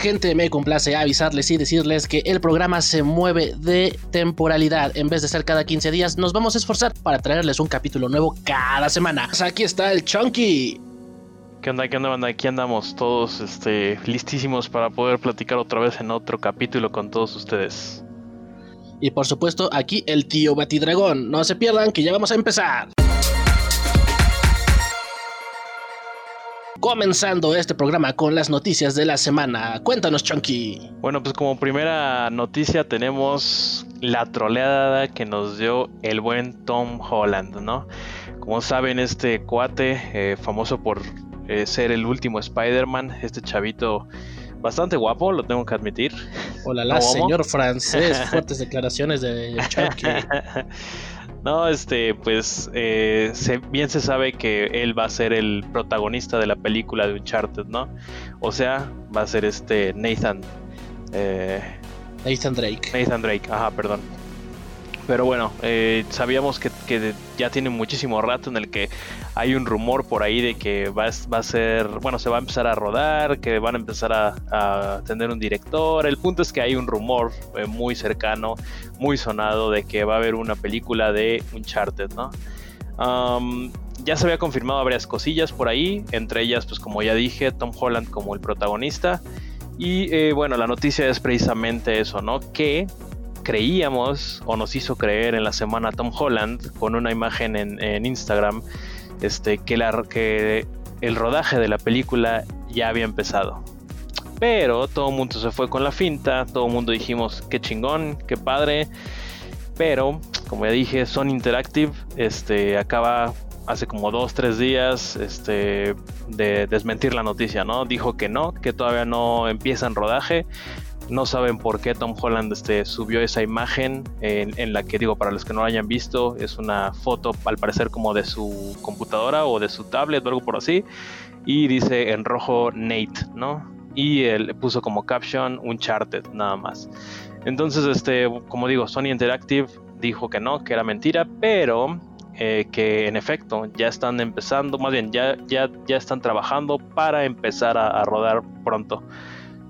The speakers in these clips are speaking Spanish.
gente, me complace avisarles y decirles que el programa se mueve de temporalidad. En vez de ser cada 15 días, nos vamos a esforzar para traerles un capítulo nuevo cada semana. Pues aquí está el Chunky. ¿Qué onda? ¿Qué onda, banda? Aquí andamos todos este, listísimos para poder platicar otra vez en otro capítulo con todos ustedes. Y por supuesto, aquí el tío Batidragón. No se pierdan que ya vamos a empezar. Comenzando este programa con las noticias de la semana. Cuéntanos, Chunky. Bueno, pues como primera noticia tenemos la troleada que nos dio el buen Tom Holland, ¿no? Como saben, este cuate, eh, famoso por eh, ser el último Spider-Man, este chavito bastante guapo, lo tengo que admitir. Hola, la señor francés, fuertes declaraciones de Chucky. No, este, pues eh, bien se sabe que él va a ser el protagonista de la película de Uncharted, ¿no? O sea, va a ser este Nathan. Eh, Nathan Drake. Nathan Drake, ajá, perdón. Pero bueno, eh, sabíamos que, ya tiene muchísimo rato en el que hay un rumor por ahí de que va, a ser, bueno, se va a empezar a rodar, que van a empezar a, tener un director. El punto es que hay un rumor eh, muy cercano, muy sonado de que va a haber una película de Uncharted, ¿no? ya se había confirmado varias cosillas por ahí, entre ellas, pues como ya dije, Tom Holland como el protagonista. Y eh, bueno, la noticia es precisamente eso, ¿no? Que creíamos o nos hizo creer en la semana Tom Holland con una imagen en, Instagram este, que, la, que el rodaje de la película ya había empezado. Pero todo el mundo se fue con la finta, todo el mundo dijimos qué chingón, qué padre. Pero, como ya dije, Sony Interactive este, acaba hace como dos, tres días este, de desmentir la noticia, ¿no? Dijo que no, que todavía no empieza en rodaje, no saben por qué Tom Holland este, subió esa imagen en, la que digo, para los que no lo hayan visto, es una foto al parecer como de su computadora o de su tablet o algo por así. Y dice en rojo Nate, ¿no? Y él puso como caption Uncharted, nada más. Entonces, este, como digo, Sony Interactive dijo que no, que era mentira, pero eh, que en efecto ya están empezando, más bien ya, ya, ya están trabajando para empezar a rodar pronto.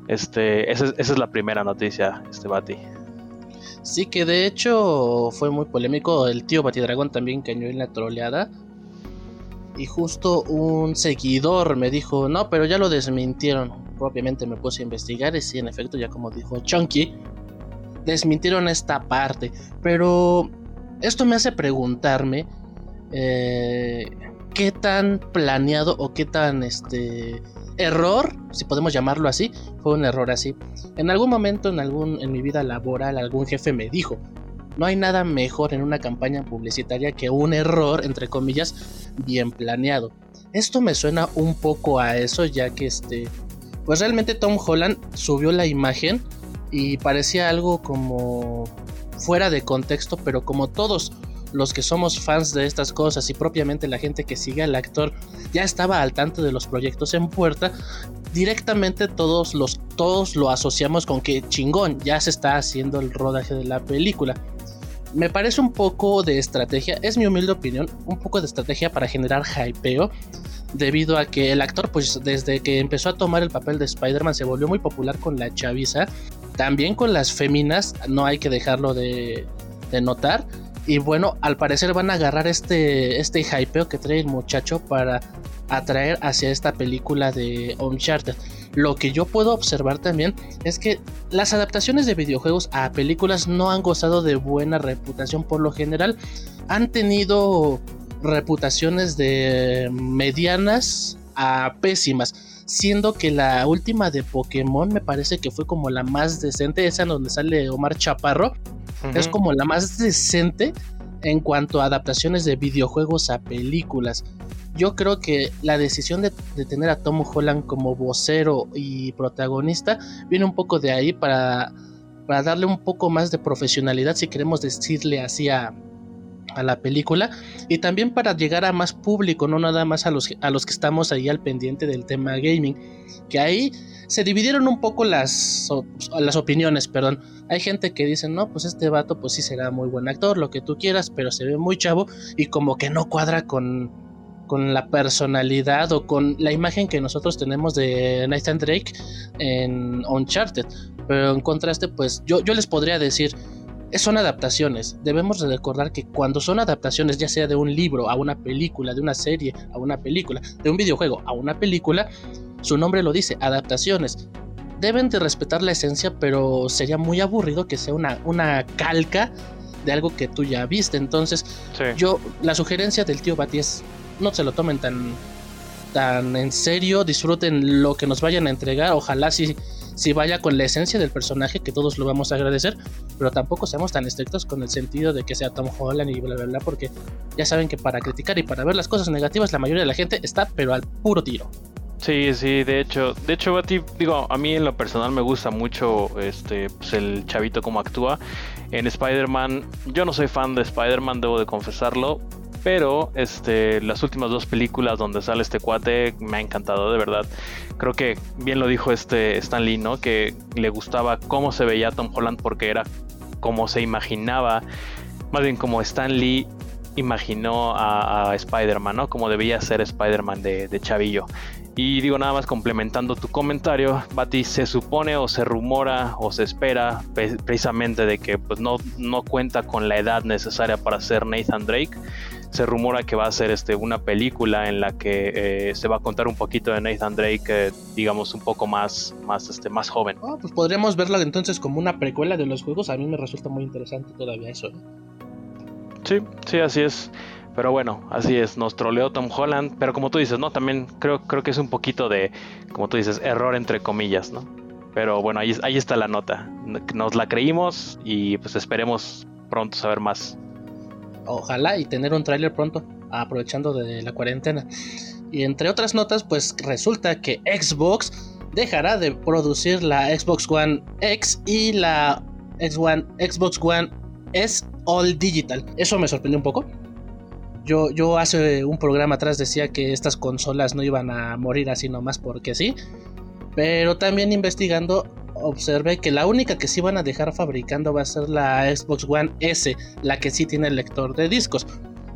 Este, esa, es la primera noticia, este Bati. Sí, que de hecho fue muy polémico. El tío Batidragón también cayó en la troleada. Y justo un seguidor me dijo, no, pero ya lo desmintieron. Propiamente me puse a investigar y sí, en efecto, ya como dijo Chunky, desmintieron esta parte. Pero esto me hace preguntarme eh, qué tan planeado o qué tan este error, si podemos llamarlo así, fue un error así. En algún momento en algún en mi vida laboral algún jefe me dijo, no hay nada mejor en una campaña publicitaria que un error entre comillas bien planeado. Esto me suena un poco a eso ya que este pues realmente Tom Holland subió la imagen y parecía algo como fuera de contexto, pero como todos los que somos fans de estas cosas y propiamente la gente que sigue al actor ya estaba al tanto de los proyectos en puerta, directamente todos los todos lo asociamos con que chingón, ya se está haciendo el rodaje de la película. Me parece un poco de estrategia, es mi humilde opinión, un poco de estrategia para generar hypeo, debido a que el actor, pues desde que empezó a tomar el papel de Spider-Man, se volvió muy popular con la chaviza, también con las féminas, no hay que dejarlo de, de notar. Y bueno, al parecer van a agarrar este, este hypeo que trae el muchacho para atraer hacia esta película de Uncharted. Lo que yo puedo observar también es que las adaptaciones de videojuegos a películas no han gozado de buena reputación por lo general. Han tenido reputaciones de medianas a pésimas. Siendo que la última de Pokémon me parece que fue como la más decente, esa en donde sale Omar Chaparro es como la más decente en cuanto a adaptaciones de videojuegos a películas. Yo creo que la decisión de, tener a Tom Holland como vocero y protagonista viene un poco de ahí para, para darle un poco más de profesionalidad, si queremos decirle así a, a la película y también para llegar a más público, no nada más a los, a los que estamos ahí al pendiente del tema gaming, que ahí se dividieron un poco las, las opiniones, perdón. Hay gente que dice, no, pues este vato pues sí será muy buen actor, lo que tú quieras, pero se ve muy chavo y como que no cuadra con, con la personalidad o con la imagen que nosotros tenemos de Nathan Drake en Uncharted. Pero en contraste, pues yo, yo les podría decir, son adaptaciones. Debemos recordar que cuando son adaptaciones, ya sea de un libro a una película, de una serie a una película, de un videojuego a una película, su nombre lo dice, adaptaciones. Deben de respetar la esencia, pero sería muy aburrido que sea una, una calca de algo que tú ya viste. Entonces, yo, la sugerencia del tío Bati es, no se lo tomen tan, tan en serio, disfruten lo que nos vayan a entregar, ojalá si si vaya con la esencia del personaje, que todos lo vamos a agradecer, pero tampoco seamos tan estrictos con el sentido de que sea Tom Holland y bla, bla, bla, porque ya saben que para criticar y para ver las cosas negativas, la mayoría de la gente está, pero al puro tiro. Sí, sí, de hecho, de hecho, digo, a mí en lo personal me gusta mucho este, pues el chavito como actúa. En Spider-Man, yo no soy fan de Spider-Man, debo de confesarlo, pero este, las últimas dos películas donde sale este cuate me ha encantado, de verdad. Creo que bien lo dijo este Stan Lee, ¿no? Que le gustaba cómo se veía Tom Holland porque era como se imaginaba, más bien como Stan Lee imaginó a, Spider-Man, ¿no? Como debía ser Spider-Man de, de, Chavillo. Y digo nada más complementando tu comentario, Bati, se supone o se rumora o se espera precisamente de que pues no, no cuenta con la edad necesaria para ser Nathan Drake se rumora que va a ser este, una película en la que eh, se va a contar un poquito de Nathan Drake, eh, digamos, un poco más, más, este, más joven. Ah, pues podríamos verla entonces como una precuela de los juegos. A mí me resulta muy interesante todavía eso. Sí, sí, así es. Pero bueno, así es, nos troleó Tom Holland, pero como tú dices, ¿no? También creo, creo que es un poquito de, como tú dices, error entre comillas, ¿no? Pero bueno, ahí, ahí está la nota. Nos la creímos y pues esperemos pronto saber más ojalá y tener un tráiler pronto, aprovechando de la cuarentena. Y entre otras notas, pues resulta que Xbox dejará de producir la Xbox One X y la Xbox One S All Digital. Eso me sorprendió un poco. Yo, yo hace un programa atrás decía que estas consolas no iban a morir así nomás porque sí. Pero también investigando observé que la única que sí van a dejar fabricando va a ser la Xbox One S, la que sí tiene el lector de discos.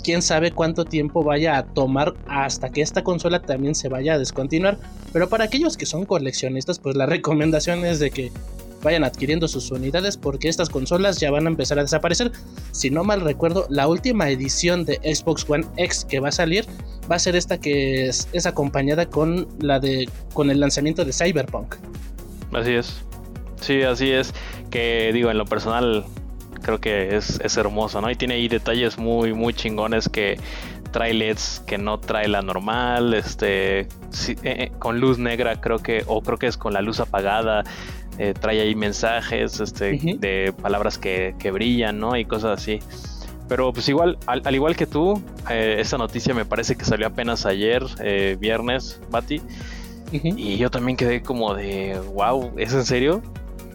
Quién sabe cuánto tiempo vaya a tomar hasta que esta consola también se vaya a descontinuar. Pero para aquellos que son coleccionistas, pues la recomendación es de que vayan adquiriendo sus unidades porque estas consolas ya van a empezar a desaparecer. Si no mal recuerdo, la última edición de Xbox One X que va a salir va a ser esta que es, es acompañada con la de con el lanzamiento de Cyberpunk. Así es. Sí, así es. Que digo, en lo personal, creo que es, hermoso, ¿no? Y tiene ahí detalles muy, muy chingones que trae LEDs que no trae la normal, este, eh, eh, con luz negra creo que, o creo que es con la luz apagada, eh, trae ahí mensajes, este, de palabras que, brillan, ¿no? Y cosas así. Pero pues igual, al, igual que tú, esa noticia me parece que salió apenas ayer, viernes, Bati. Y yo también quedé como de, wow, ¿es en serio?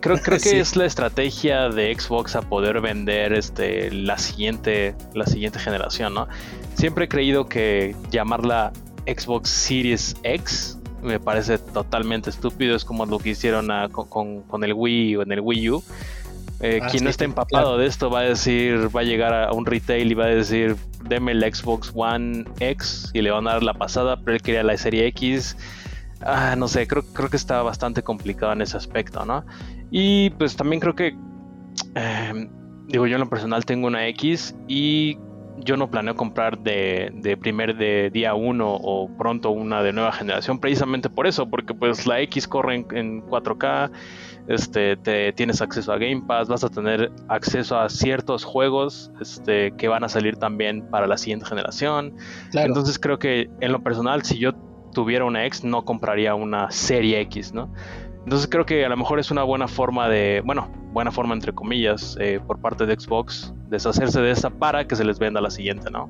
Creo, creo que es la estrategia de Xbox a poder vender este, la, siguiente, la siguiente generación, ¿no? Siempre he creído que llamarla Xbox Series X me parece totalmente estúpido. Es como lo que hicieron con, el Wii o en el Wii U. Eh, ah, quien no esté empapado de esto va a decir, va a llegar a un retail y va a decir, deme el Xbox One X y le van a dar la pasada, pero él quería la serie X. Ah, no sé, creo, creo que está bastante complicado en ese aspecto, ¿no? Y pues también creo que, em, digo, yo en lo personal tengo una X y yo no planeo comprar de, de primer de día 1 o pronto una de nueva generación precisamente por eso, porque pues la X corre en, 4K, este, te, tienes acceso a Game Pass, vas a tener acceso a ciertos juegos este, que van a salir también para la siguiente generación. Entonces creo que en lo personal, si yo tuviera una X, no compraría una serie X, ¿no? Entonces creo que a lo mejor es una buena forma de, bueno, buena forma entre comillas, eh, por parte de Xbox, deshacerse de esta para que se les venda la siguiente, ¿no?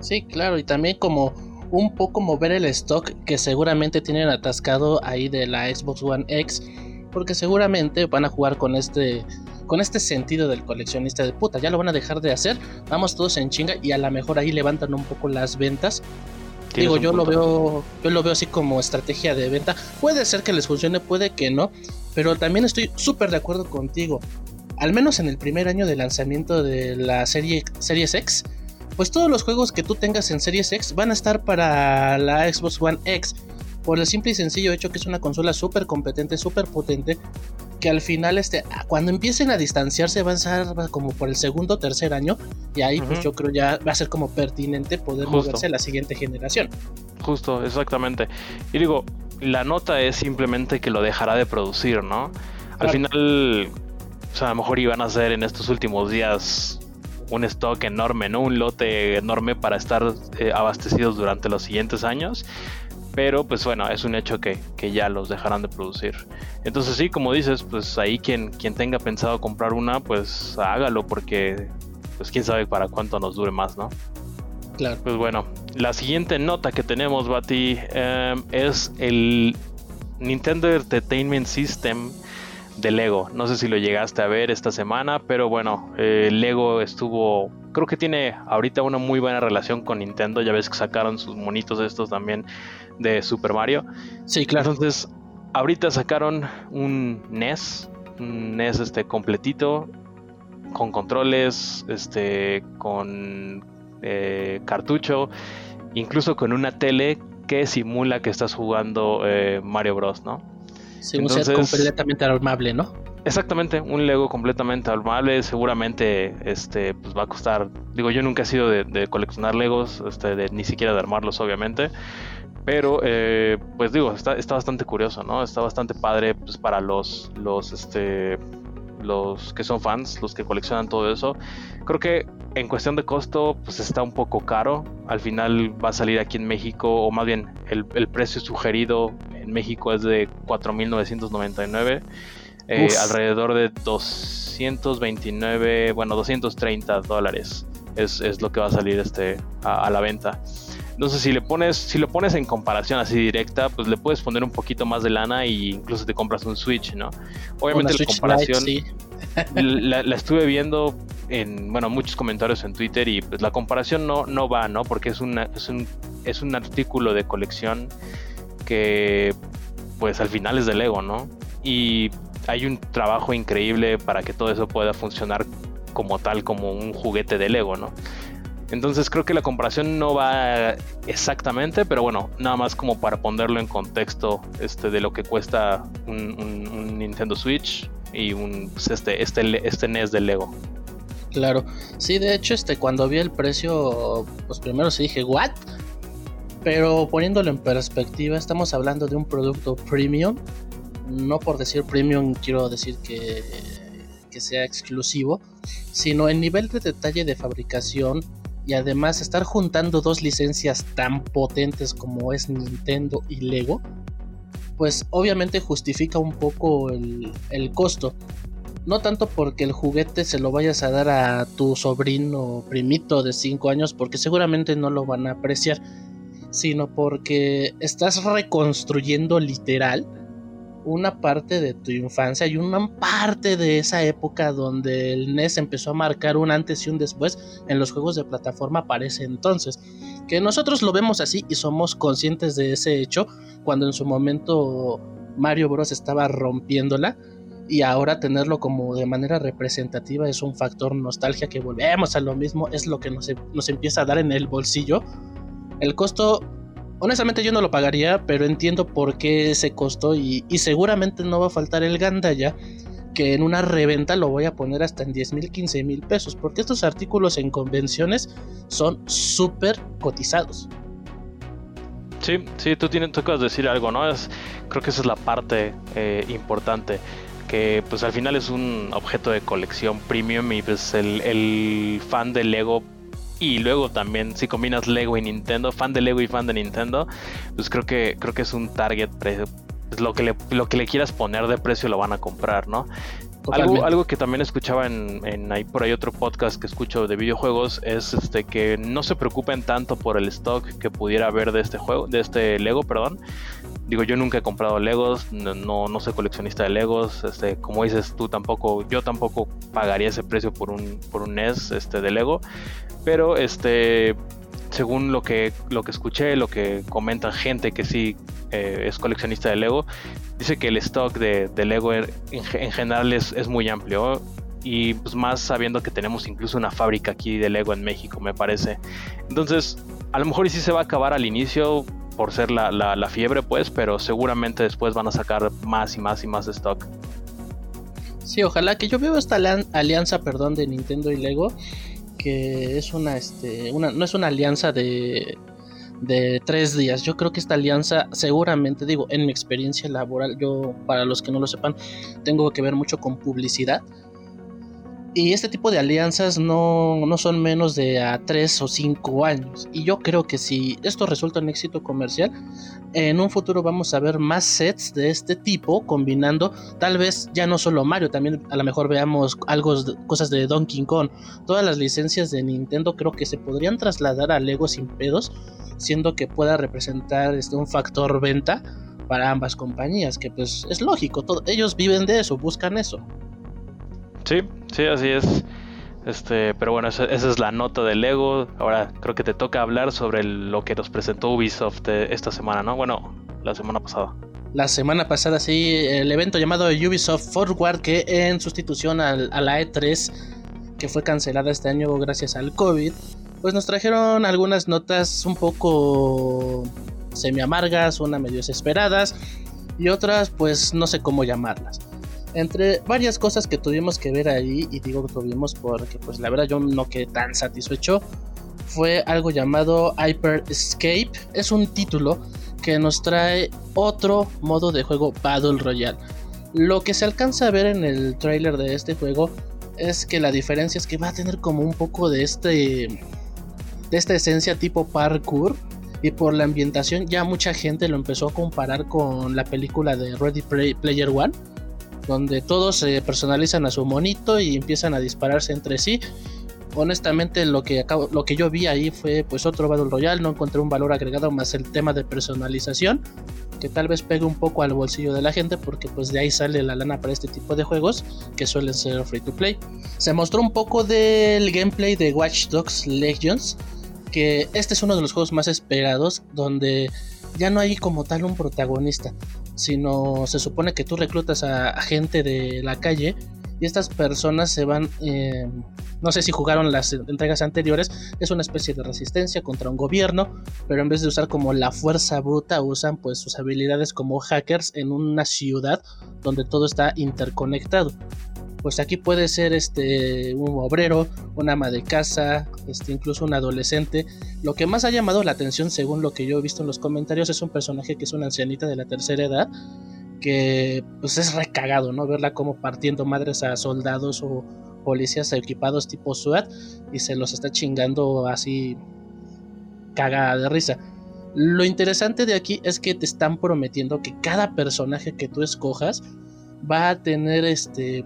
Sí, claro, y también como un poco mover el stock que seguramente tienen atascado ahí de la Xbox One X, porque seguramente van a jugar con este con este sentido del coleccionista de puta, ya lo van a dejar de hacer, vamos todos en chinga y a lo mejor ahí levantan un poco las ventas Digo, yo lo veo, yo lo veo así como estrategia de venta. Puede ser que les funcione, puede que no, pero también estoy súper de acuerdo contigo. Al menos en el primer año de lanzamiento de la serie Series X, pues todos los juegos que tú tengas en Series X van a estar para la Xbox One X. Por el simple y sencillo hecho que es una consola súper competente, súper potente, que al final, este, cuando empiecen a distanciarse, van a ser como por el segundo o tercer año, y ahí pues yo creo ya va a ser como pertinente poder moverse a la siguiente generación. Justo, exactamente. Y digo, la nota es simplemente que lo dejará de producir, ¿no? Al final, o sea, a lo mejor iban a hacer en estos últimos días un stock enorme, ¿no? Un lote enorme para estar eh, abastecidos durante los siguientes años. Pero pues bueno, es un hecho que, ya los dejarán de producir. Entonces sí, como dices, pues ahí quien, quien tenga pensado comprar una, pues hágalo porque pues quién sabe para cuánto nos dure más, ¿no? Claro. Pues bueno, la siguiente nota que tenemos, Bati, em, es el Nintendo Entertainment System de Lego. No sé si lo llegaste a ver esta semana, pero bueno, eh, Lego estuvo, creo que tiene ahorita una muy buena relación con Nintendo. Ya ves que sacaron sus monitos estos también de Super Mario. Sí, claro. Entonces, ahorita sacaron un NES, un NES este completito con controles, este, con eh, cartucho, incluso con una tele que simula que estás jugando eh, Mario Bros, ¿no? Sí, un set completamente armable, ¿no? Exactamente, un Lego completamente armable, seguramente este pues va a costar, digo yo nunca he sido de, coleccionar Legos, este, de, ni siquiera de armarlos obviamente, pero eh, pues digo, está, está bastante curioso, ¿no? Está bastante padre pues para los, los, este, los que son fans, los que coleccionan todo eso. Creo que en cuestión de costo, pues está un poco caro. Al final va a salir aquí en México, o más bien el, precio sugerido en México es de 4.999. Eh, alrededor de 229, bueno, 230 dólares es, es, lo que va a salir este, a, la venta. Entonces, si le pones, si lo pones en comparación así directa, pues le puedes poner un poquito más de lana e incluso te compras un Switch, ¿no? Obviamente la comparación la, estuve viendo en, bueno, muchos comentarios en Twitter y pues la comparación no, no va, ¿no? Porque es, una, es, un, es un artículo de colección que pues al final es de Lego, ¿no? Y hay un trabajo increíble para que todo eso pueda funcionar como tal, como un juguete de Lego, ¿no? Entonces creo que la comparación no va exactamente, pero bueno, nada más como para ponerlo en contexto este, de lo que cuesta un, Nintendo Switch y un pues, este, este, este NES de Lego. Claro, sí, de hecho, este, cuando vi el precio, pues primero se dije, ¿what? Pero poniéndolo en perspectiva, estamos hablando de un producto premium. No por decir premium quiero decir que, que sea exclusivo, sino el nivel de detalle de fabricación y además estar juntando dos licencias tan potentes como es Nintendo y Lego, pues obviamente justifica un poco el, costo. No tanto porque el juguete se lo vayas a dar a tu sobrino primito de 5 años, porque seguramente no lo van a apreciar, sino porque estás reconstruyendo literal una parte de tu infancia y una parte de esa época donde el NES empezó a marcar un antes y un después en los juegos de plataforma para ese entonces. Que nosotros lo vemos así y somos conscientes de ese hecho cuando en su momento Mario Bros estaba rompiéndola y ahora tenerlo como de manera representativa es un factor nostalgia que volvemos a lo mismo, es lo que nos, nos empieza a dar en el bolsillo. El costo Honestamente yo no lo pagaría, pero entiendo por qué ese costo y, seguramente no va a faltar el gandaya que en una reventa lo voy a poner hasta en 10 mil, 15 mil pesos, porque estos artículos en convenciones son súper cotizados. Sí, sí, tú, tienes, tú decir algo, ¿no? Es, creo que esa es la parte eh, importante, que pues al final es un objeto de colección premium y pues el, el fan de Lego y luego también si combinas Lego y Nintendo, fan de Lego y fan de Nintendo, pues creo que creo que es un target pues lo que le, lo que le quieras poner de precio lo van a comprar, ¿no? Algo, algo, que también escuchaba en, en ahí por ahí otro podcast que escucho de videojuegos es este que no se preocupen tanto por el stock que pudiera haber de este juego, de este Lego, perdón. Digo, yo nunca he comprado Legos, no, no soy coleccionista de Legos, este, como dices tú tampoco, yo tampoco pagaría ese precio por un, por un NES este, de Lego. Pero este, según lo que, lo que escuché, lo que comenta gente que sí eh, es coleccionista de Lego, dice que el stock de, Lego en, general es, muy amplio. y pues más sabiendo que tenemos incluso una fábrica aquí de Lego en México, me parece. Entonces, a lo mejor sí se va a acabar al inicio por ser la, la, fiebre, pues, pero seguramente después van a sacar más y más y más stock. Sí, ojalá que yo veo esta alianza, perdón, de Nintendo y Lego, que es una, este, una, no es una alianza de, de tres días. Yo creo que esta alianza, seguramente, digo, en mi experiencia laboral, yo, para los que no lo sepan, tengo que ver mucho con publicidad. Y este tipo de alianzas no, son menos de a 3 o 5 años. Y yo creo que si esto resulta un éxito comercial, en un futuro vamos a ver más sets de este tipo combinando tal vez ya no solo Mario, también a lo mejor veamos algo, cosas de Donkey Kong. Todas las licencias de Nintendo creo que se podrían trasladar a Lego sin pedos, siendo que pueda representar este, un factor venta para ambas compañías, que pues es lógico, ellos viven de eso, buscan eso. Sí, sí, así es. Este, pero bueno, esa, es la nota de Lego. Ahora creo que te toca hablar sobre lo que nos presentó Ubisoft eh, esta semana, ¿no? Bueno, la semana pasada. La semana pasada, sí, el evento llamado Ubisoft Forward, que en sustitución a la E3, que fue cancelada este año gracias al COVID, pues nos trajeron algunas notas un poco semi amargas, una medio desesperadas y otras, pues no sé cómo llamarlas. Entre varias cosas que tuvimos que ver ahí, y digo que tuvimos porque pues la verdad yo no quedé tan satisfecho, fue algo llamado Hyper Escape. Es un título que nos trae otro modo de juego Battle Royale. Lo que se alcanza a ver en el trailer de este juego es que la diferencia es que va a tener como un poco de este de esta esencia tipo parkour y por la ambientación ya mucha gente lo empezó a comparar con la película de Ready Player One donde todos se personalizan a su monito y empiezan a dispararse entre sí. Honestamente lo que lo que yo vi ahí fue pues otro Battle Royale, no encontré un valor agregado más el tema de personalización, que tal vez pegue un poco al bolsillo de la gente porque pues de ahí sale la lana para este tipo de juegos que suelen ser free to play. Se mostró un poco del gameplay de Watch Dogs Legends, que este es uno de los juegos más esperados donde ya no hay como tal un protagonista sino se supone que tú reclutas a, gente de la calle y estas personas se van, eh, no sé si jugaron las entregas anteriores, es una especie de resistencia contra un gobierno, pero en vez de usar como la fuerza bruta, usan pues sus habilidades como hackers en una ciudad donde todo está interconectado pues aquí puede ser este un obrero, una ama de casa, este incluso un adolescente. Lo que más ha llamado la atención, según lo que yo he visto en los comentarios, es un personaje que es una ancianita de la tercera edad que pues es recagado, ¿no? Verla como partiendo madres a soldados o policías equipados tipo SWAT y se los está chingando así cagada de risa. Lo interesante de aquí es que te están prometiendo que cada personaje que tú escojas va a tener este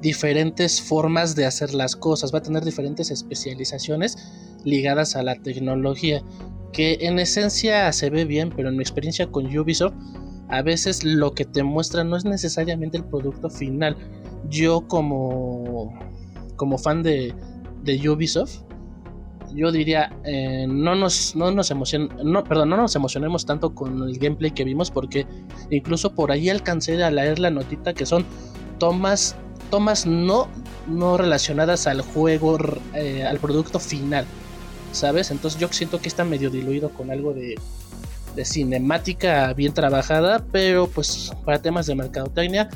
diferentes formas de hacer las cosas, va a tener diferentes especializaciones ligadas a la tecnología, que en esencia se ve bien, pero en mi experiencia con Ubisoft, a veces lo que te muestra no es necesariamente el producto final. Yo como, como fan de, de Ubisoft, yo diría, eh, no, nos, no, nos no, perdón, no nos emocionemos tanto con el gameplay que vimos, porque incluso por ahí alcancé a leer la notita que son tomas tomas no, no relacionadas al juego, eh, al producto final, ¿sabes? Entonces yo siento que está medio diluido con algo de, de cinemática bien trabajada, pero pues para temas de mercadotecnia,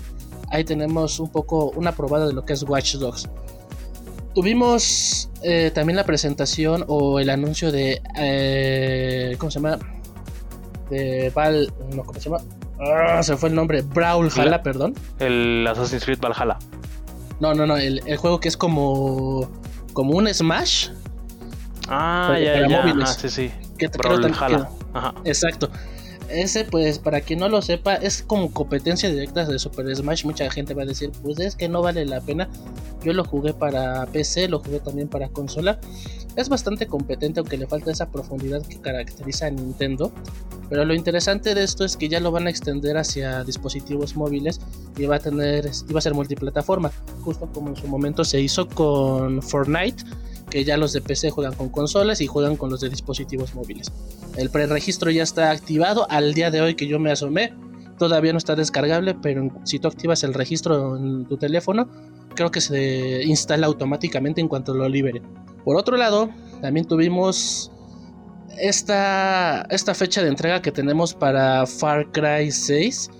ahí tenemos un poco una probada de lo que es Watch Dogs. Tuvimos eh, también la presentación o el anuncio de. Eh, ¿Cómo se llama? De Val. No, ¿Cómo se llama? Ah, se fue el nombre. Brawlhalla, perdón. El Assassin's Creed Valhalla. No, no, no, el, juego que es como como un Smash. Ah, ya, ya, móviles. sí, sí. Que te creo Ajá. Exacto. Ese, pues, para quien no lo sepa, es como competencia directa de Super Smash. Mucha gente va a decir, pues es que no vale la pena. Yo lo jugué para PC, lo jugué también para consola. Es bastante competente, aunque le falta esa profundidad que caracteriza a Nintendo. Pero lo interesante de esto es que ya lo van a extender hacia dispositivos móviles y va a tener, va a ser multiplataforma, justo como en su momento se hizo con Fortnite, que ya los de PC juegan con consolas y juegan con los de dispositivos móviles. El preregistro ya está activado al día de hoy que yo me asomé. Todavía no está descargable, pero si tú activas el registro en tu teléfono, creo que se instala automáticamente en cuanto lo libere. Por otro lado, también tuvimos esta, esta fecha de entrega que tenemos para Far Cry 6,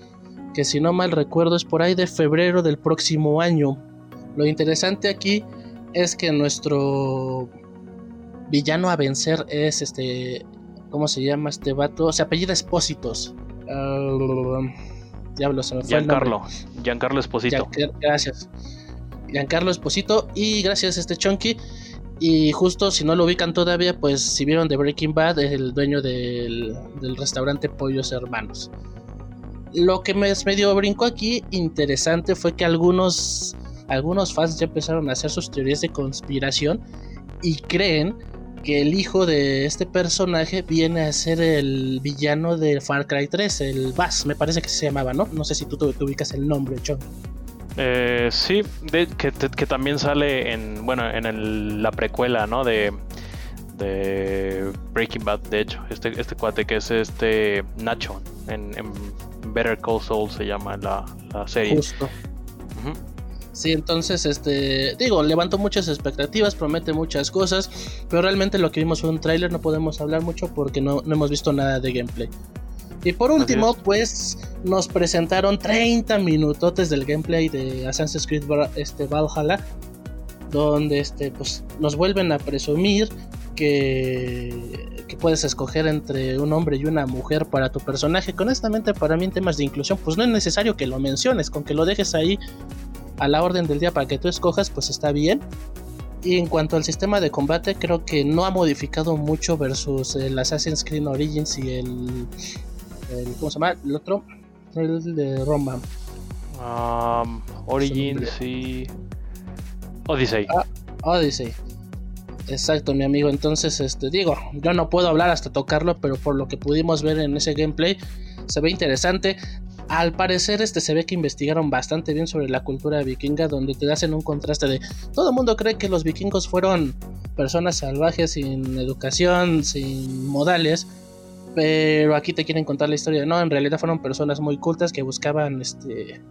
que si no mal recuerdo es por ahí de febrero del próximo año. Lo interesante aquí es que nuestro villano a vencer es este. ¿Cómo se llama este vato? Se apellida Espósitos. Uh, diablo, se me fue Giancarlo. Giancarlo Esposito. gracias. Giancarlo Esposito. Y gracias a este Chunky. Y justo si no lo ubican todavía, pues si vieron de Breaking Bad, es el dueño del, del restaurante Pollos Hermanos. Lo que me medio brinco aquí, interesante, fue que algunos, algunos fans ya empezaron a hacer sus teorías de conspiración y creen que el hijo de este personaje viene a ser el villano de Far Cry 3, el Bass, me parece que se llamaba, ¿no? No sé si tú te, ubicas el nombre, Chon. Eh, sí, que, también sale en, bueno, en la precuela, ¿no? De, de Breaking Bad, de hecho, este, este cuate que es este Nacho en, Better Call Saul se llama la, la serie. Justo. Sí, entonces, este, digo, levantó muchas expectativas, promete muchas cosas, pero realmente lo que vimos fue un tráiler, no podemos hablar mucho porque no, hemos visto nada de gameplay. Y por último, pues nos presentaron 30 minutotes del gameplay de Assassin's Creed este, Valhalla, donde este, pues, nos vuelven a presumir que, que, puedes escoger entre un hombre y una mujer para tu personaje. honestamente, para mí en temas de inclusión, pues no es necesario que lo menciones, con que lo dejes ahí a la orden del día para que tú escojas, pues está bien. Y en cuanto al sistema de combate, creo que no ha modificado mucho versus el Assassin's Creed Origins y el, ¿cómo se llama? El otro, el de Roma. Um, Origins y Odyssey. Ah, Odyssey. Exacto, mi amigo. Entonces, este, digo, yo no puedo hablar hasta tocarlo, pero por lo que pudimos ver en ese gameplay, se ve interesante. Al parecer, este se ve que investigaron bastante bien sobre la cultura vikinga, donde te hacen un contraste de todo el mundo cree que los vikingos fueron personas salvajes sin educación, sin modales, pero aquí te quieren contar la historia. No, en realidad fueron personas muy cultas que buscaban este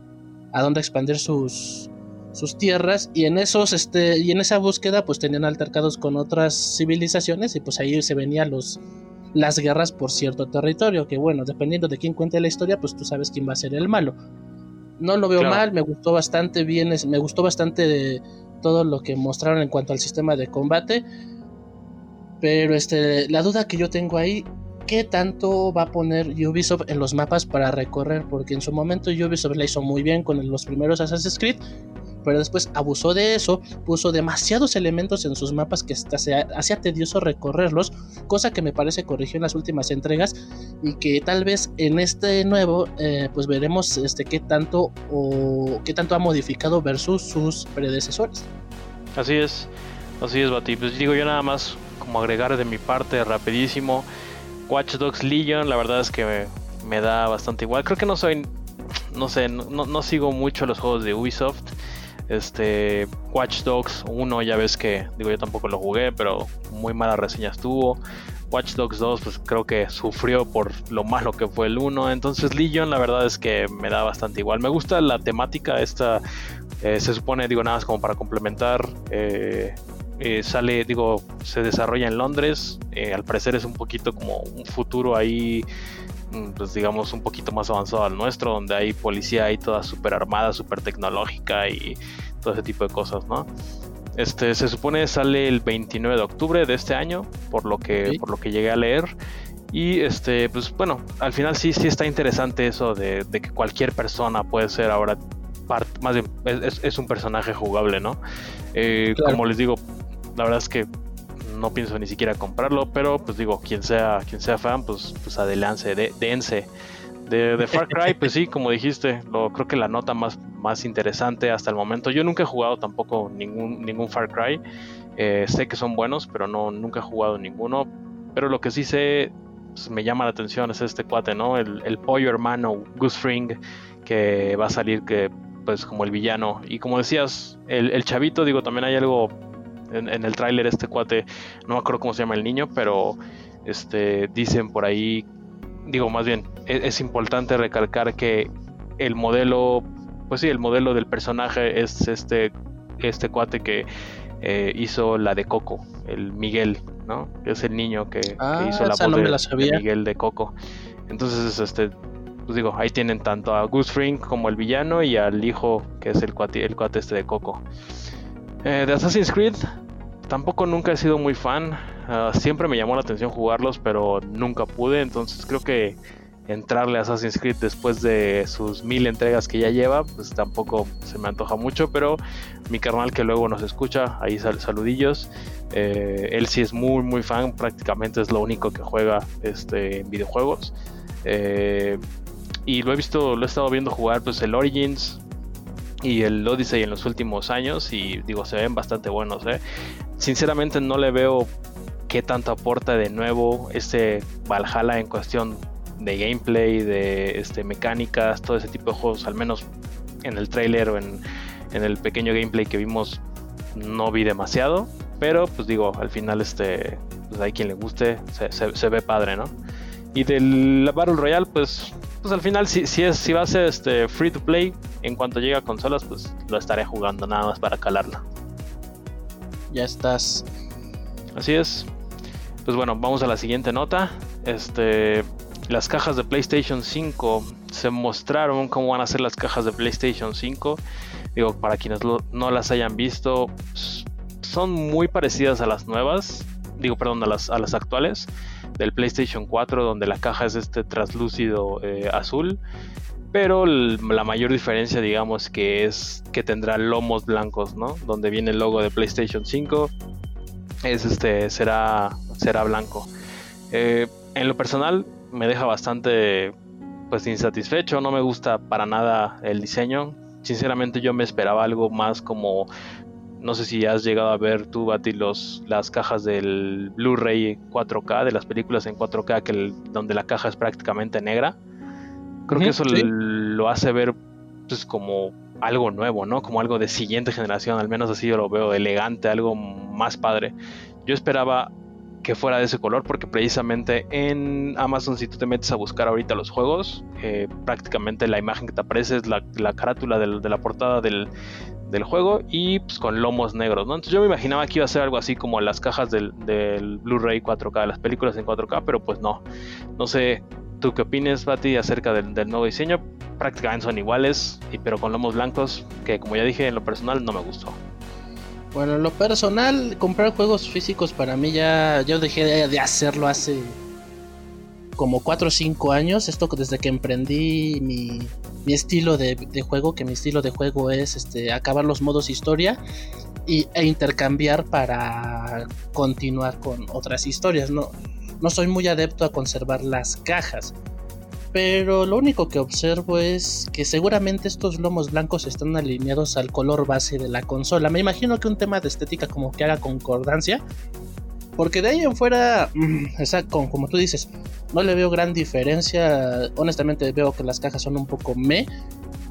a dónde expandir sus sus tierras y en esos este y en esa búsqueda pues tenían altercados con otras civilizaciones y pues ahí se venían los las guerras por cierto territorio que bueno dependiendo de quién cuente la historia pues tú sabes quién va a ser el malo. No lo veo mal me gustó bastante bien me gustó bastante todo lo que mostraron en cuanto al sistema de combate. Pero este la duda que yo tengo ahí qué tanto va a poner Ubisoft en los mapas para recorrer porque en su momento Ubisoft la hizo muy bien con los primeros Assassin's Creed pero después abusó de eso, puso demasiados elementos en sus mapas que hasta hacía tedioso recorrerlos, cosa que me parece corrigió en las últimas entregas y que tal vez en este nuevo eh, pues veremos este qué tanto o qué tanto ha modificado versus sus predecesores. Así es, así es Bati, pues digo yo nada más como agregar de mi parte rapidísimo Watch Dogs Legion, la verdad es que me, me da bastante igual, creo que no soy no sé, no, no, sigo mucho los juegos de Ubisoft. Este, Watch Dogs 1, ya ves que, digo, yo tampoco lo jugué, pero muy malas reseñas tuvo. Watch Dogs 2, pues creo que sufrió por lo malo que fue el 1. Entonces, Legion, la verdad es que me da bastante igual. Me gusta la temática, esta eh, se supone, digo, nada más como para complementar. Eh, eh, sale, digo, se desarrolla en Londres. al parecer es un poquito como un futuro ahí pues digamos, un poquito más avanzado al nuestro, donde hay policía ahí toda súper armada, súper tecnológica y todo ese tipo de cosas, ¿no? Este, se supone sale el 29 de octubre de este año, por lo que, por lo que llegué a leer. Y este, pues bueno, al final sí, sí está interesante eso de, que cualquier persona puede ser ahora más bien, es, un personaje jugable, ¿no? Eh, como les digo, la verdad es que no pienso ni siquiera comprarlo, pero pues digo, quien sea, quien sea fan, pues, pues adelante, de, dense. De, de, Far Cry, pues sí, como dijiste, lo, creo que la nota más, más interesante hasta el momento. Yo nunca he jugado tampoco ningún, ningún Far Cry. Eh, sé que son buenos, pero no, nunca he jugado ninguno. Pero lo que sí sé, pues, me llama la atención es este cuate, ¿no? El, el pollo hermano, Goose Fring, que va a salir que pues como el villano. Y como decías, el, el chavito, digo, también hay algo en, el tráiler este cuate, no me acuerdo cómo se llama el niño, pero este, dicen por ahí, digo más bien, es, es importante recalcar que el modelo, pues sí, el modelo del personaje es este este cuate que eh, hizo la de Coco, el Miguel, ¿no? Es el niño que, Ah, hizo la voz no de, la de. Miguel de Coco. Entonces, este, pues digo, ahí tienen tanto a Goose Fring como el villano y al hijo que es el cuate, el cuate este de Coco. Eh, de Assassin's Creed, tampoco nunca he sido muy fan. Ah, siempre me llamó la atención jugarlos, pero nunca pude. Entonces creo que entrarle a Assassin's Creed después de sus mil entregas que ya lleva, pues tampoco se me antoja mucho. Pero mi carnal que luego nos escucha, ahí sal- saludillos. eh, él sí es muy, muy fan. Prácticamente es lo único que juega este, en videojuegos. Eh, y lo he visto, lo he estado viendo jugar, pues el Origins y el Odyssey en los últimos años. Y digo, se ven bastante buenos, ¿eh? Sinceramente no le veo qué tanto aporta de nuevo este Valhalla en cuestión de gameplay, de este, mecánicas, todo ese tipo de juegos, al menos en el trailer o en, en el pequeño gameplay que vimos, no vi demasiado, pero pues digo, al final este, pues hay quien le guste, se, se- se ve padre, ¿no? Y del Battle Royale, pues, pues al final si, si, es, si va a ser este free to play, en cuanto llegue a consolas, pues lo estaré jugando nada más para calarla. Ya estás. Así es. Pues bueno, vamos a la siguiente nota. Este, las cajas de PlayStation 5 se mostraron cómo van a ser las cajas de PlayStation 5. Digo, para quienes lo- no las hayan visto, s- son muy parecidas a las nuevas. Digo, perdón, a las, a las actuales del PlayStation 4, donde la caja es este translúcido eh, azul. Pero la mayor diferencia, digamos, que es que tendrá lomos blancos, ¿no? Donde viene el logo de PlayStation 5 es este será será blanco Eh, en lo personal me deja bastante pues insatisfecho no me gusta para nada el diseño sinceramente yo me esperaba algo más como no sé si has llegado a ver tú Bati los las cajas del Blu-ray 4K de las películas en 4K que el- donde la caja es prácticamente negra creo que eso sí. lo hace ver pues como algo nuevo, ¿no? Como algo de siguiente generación, al menos así yo lo veo, elegante, algo más padre. Yo esperaba que fuera de ese color porque precisamente en Amazon si tú te metes a buscar ahorita los juegos, eh, prácticamente la imagen que te aparece es la, la carátula del- de la portada del, del juego y pues con lomos negros, ¿no? Entonces yo me imaginaba que iba a ser algo así como las cajas del, Blu-ray 4K, las películas en 4K, pero pues no. No sé, ¿tú qué opinas, Pati, acerca del, del nuevo diseño? Prácticamente son iguales, y, pero con lomos blancos, que como ya dije, en lo personal no me gustó. Bueno, en lo personal, comprar juegos físicos para mí ya. Yo dejé de, de hacerlo hace como 4 o 5 años. Esto desde que emprendí mi, mi estilo de, juego, que mi estilo de juego es este, acabar los modos historia y, e intercambiar para continuar con otras historias. No, no soy muy adepto a conservar las cajas. Pero lo único que observo es que seguramente estos lomos blancos están alineados al color base de la consola. Me imagino que un tema de estética como que haga concordancia. Porque de ahí en fuera, mm, con- como tú dices, no le veo gran diferencia. Honestamente veo que las cajas son un poco me.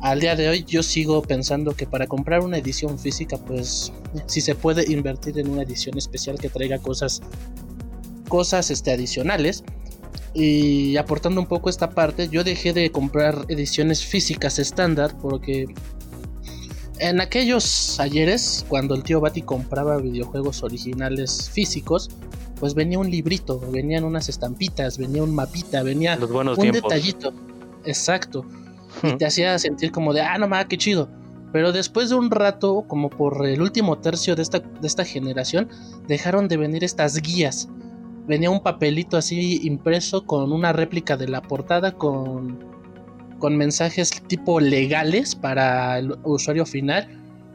Al día de hoy yo sigo pensando que para comprar una edición física, pues si se puede invertir en una edición especial que traiga cosas, cosas este, adicionales. Y aportando un poco esta parte, yo dejé de comprar ediciones físicas estándar porque en aquellos ayeres, cuando el tío Bati compraba videojuegos originales físicos, pues venía un librito, venían unas estampitas, venía un mapita, venía Los buenos un tiempos. detallito. Exacto. Y te hacía sentir como de, ah, no mames, qué chido. Pero después de un rato, como por el último tercio de esta, de esta generación, dejaron de venir estas guías. Venía un papelito así impreso con una réplica de la portada con, con mensajes tipo legales para el usuario final.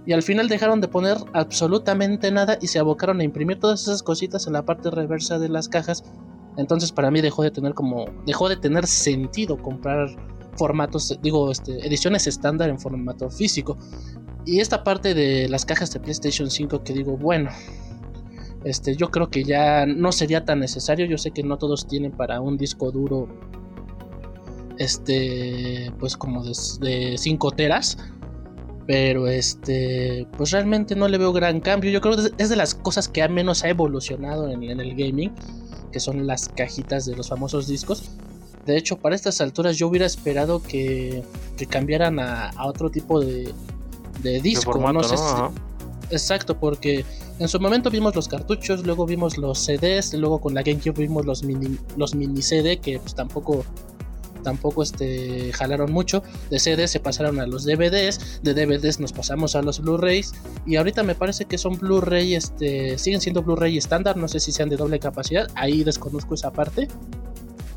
Y al final dejaron de poner absolutamente nada y se abocaron a imprimir todas esas cositas en la parte reversa de las cajas. Entonces para mí dejó de tener como dejó de tener sentido comprar formatos, digo, este, ediciones estándar en formato físico. Y esta parte de las cajas de PlayStation 5 que digo, bueno, este, yo creo que ya no sería tan necesario. Yo sé que no todos tienen para un disco duro, este, pues como de 5 teras. Pero este, pues realmente no le veo gran cambio. Yo creo que es de las cosas que menos ha evolucionado en, en el gaming, que son las cajitas de los famosos discos. De hecho, para estas alturas yo hubiera esperado que, que cambiaran a, a, otro tipo de, de disco. formato, no sé. Exacto, porque en su momento vimos los cartuchos, luego vimos los CDs, luego con la GameCube vimos los mini, los mini CD que pues tampoco tampoco este, jalaron mucho. De CDs se pasaron a los DVDs, de DVDs nos pasamos a los Blu-rays y ahorita me parece que son Blu-ray, este, siguen siendo Blu-ray estándar, no sé si sean de doble capacidad, ahí desconozco esa parte.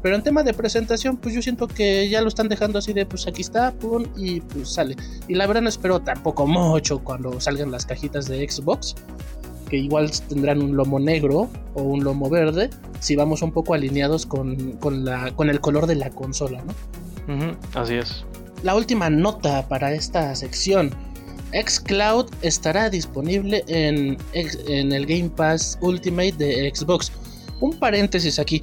Pero en tema de presentación, pues yo siento que ya lo están dejando así de, pues aquí está, pum, y pues sale. Y la verdad no espero tampoco mucho cuando salgan las cajitas de Xbox, que igual tendrán un lomo negro o un lomo verde, si vamos un poco alineados con, con, la, con el color de la consola, ¿no? así es. La última nota para esta sección. Xcloud estará disponible en, en el Game Pass Ultimate de Xbox. Un paréntesis aquí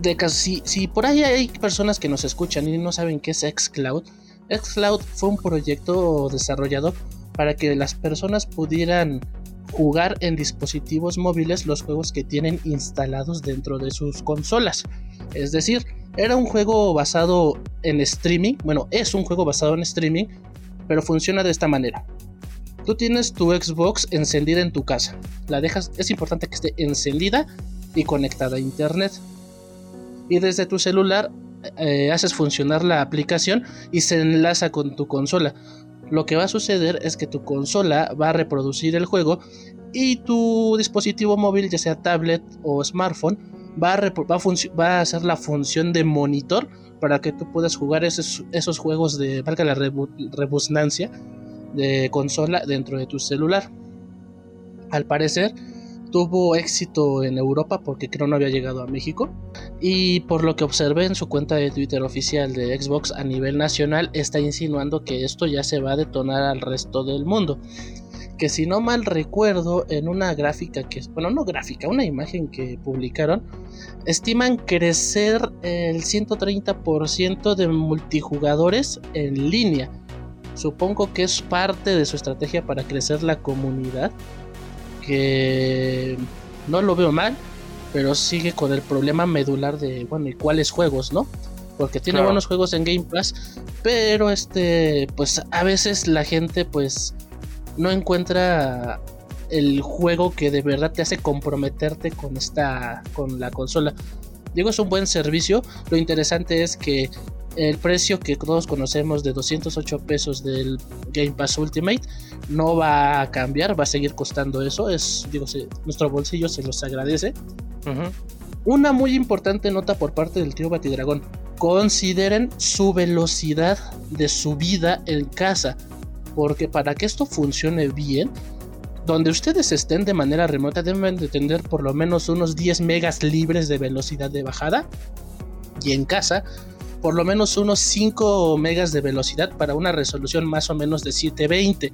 de casi, si por ahí hay personas que nos escuchan y no saben qué es Xcloud, Xcloud fue un proyecto desarrollado para que las personas pudieran jugar en dispositivos móviles los juegos que tienen instalados dentro de sus consolas. Es decir, era un juego basado en streaming, bueno, es un juego basado en streaming, pero funciona de esta manera. Tú tienes tu Xbox encendida en tu casa. La dejas, es importante que esté encendida y conectada a internet y desde tu celular eh, haces funcionar la aplicación y se enlaza con tu consola. Lo que va a suceder es que tu consola va a reproducir el juego y tu dispositivo móvil, ya sea tablet o smartphone, va a, hacer la función de monitor para que tú puedas jugar esos, juegos de, valga la rebusnancia, de consola dentro de tu celular. Al parecer, tuvo éxito en Europa porque creo no había llegado a México. Y por lo que observé en su cuenta de Twitter oficial de Xbox a nivel nacional, está insinuando que esto ya se va a detonar al resto del mundo. Que si no mal recuerdo, en una gráfica que, bueno, no gráfica, una imagen que publicaron, estiman crecer el 130% de multijugadores en línea. Supongo que es parte de su estrategia para crecer la comunidad que no lo veo mal, pero sigue con el problema medular de, bueno, ¿y cuáles juegos, no? Porque tiene buenos juegos en Game Pass, pero este, pues a veces la gente pues no encuentra el juego que de verdad te hace comprometerte con esta, con la consola. Digo, es un buen servicio. Lo interesante es que el precio que todos conocemos de 208 pesos del Game Pass Ultimate no va a cambiar, va a seguir costando eso. Es, digo, nuestro bolsillo se los agradece. Una muy importante nota por parte del tío Batidragón. Consideren su velocidad de subida en casa. Porque para que esto funcione bien, donde ustedes estén de manera remota deben de tener por lo menos unos 10 megas libres de velocidad de bajada. Y en casa por lo menos unos 5 megas de velocidad para una resolución más o menos de 720.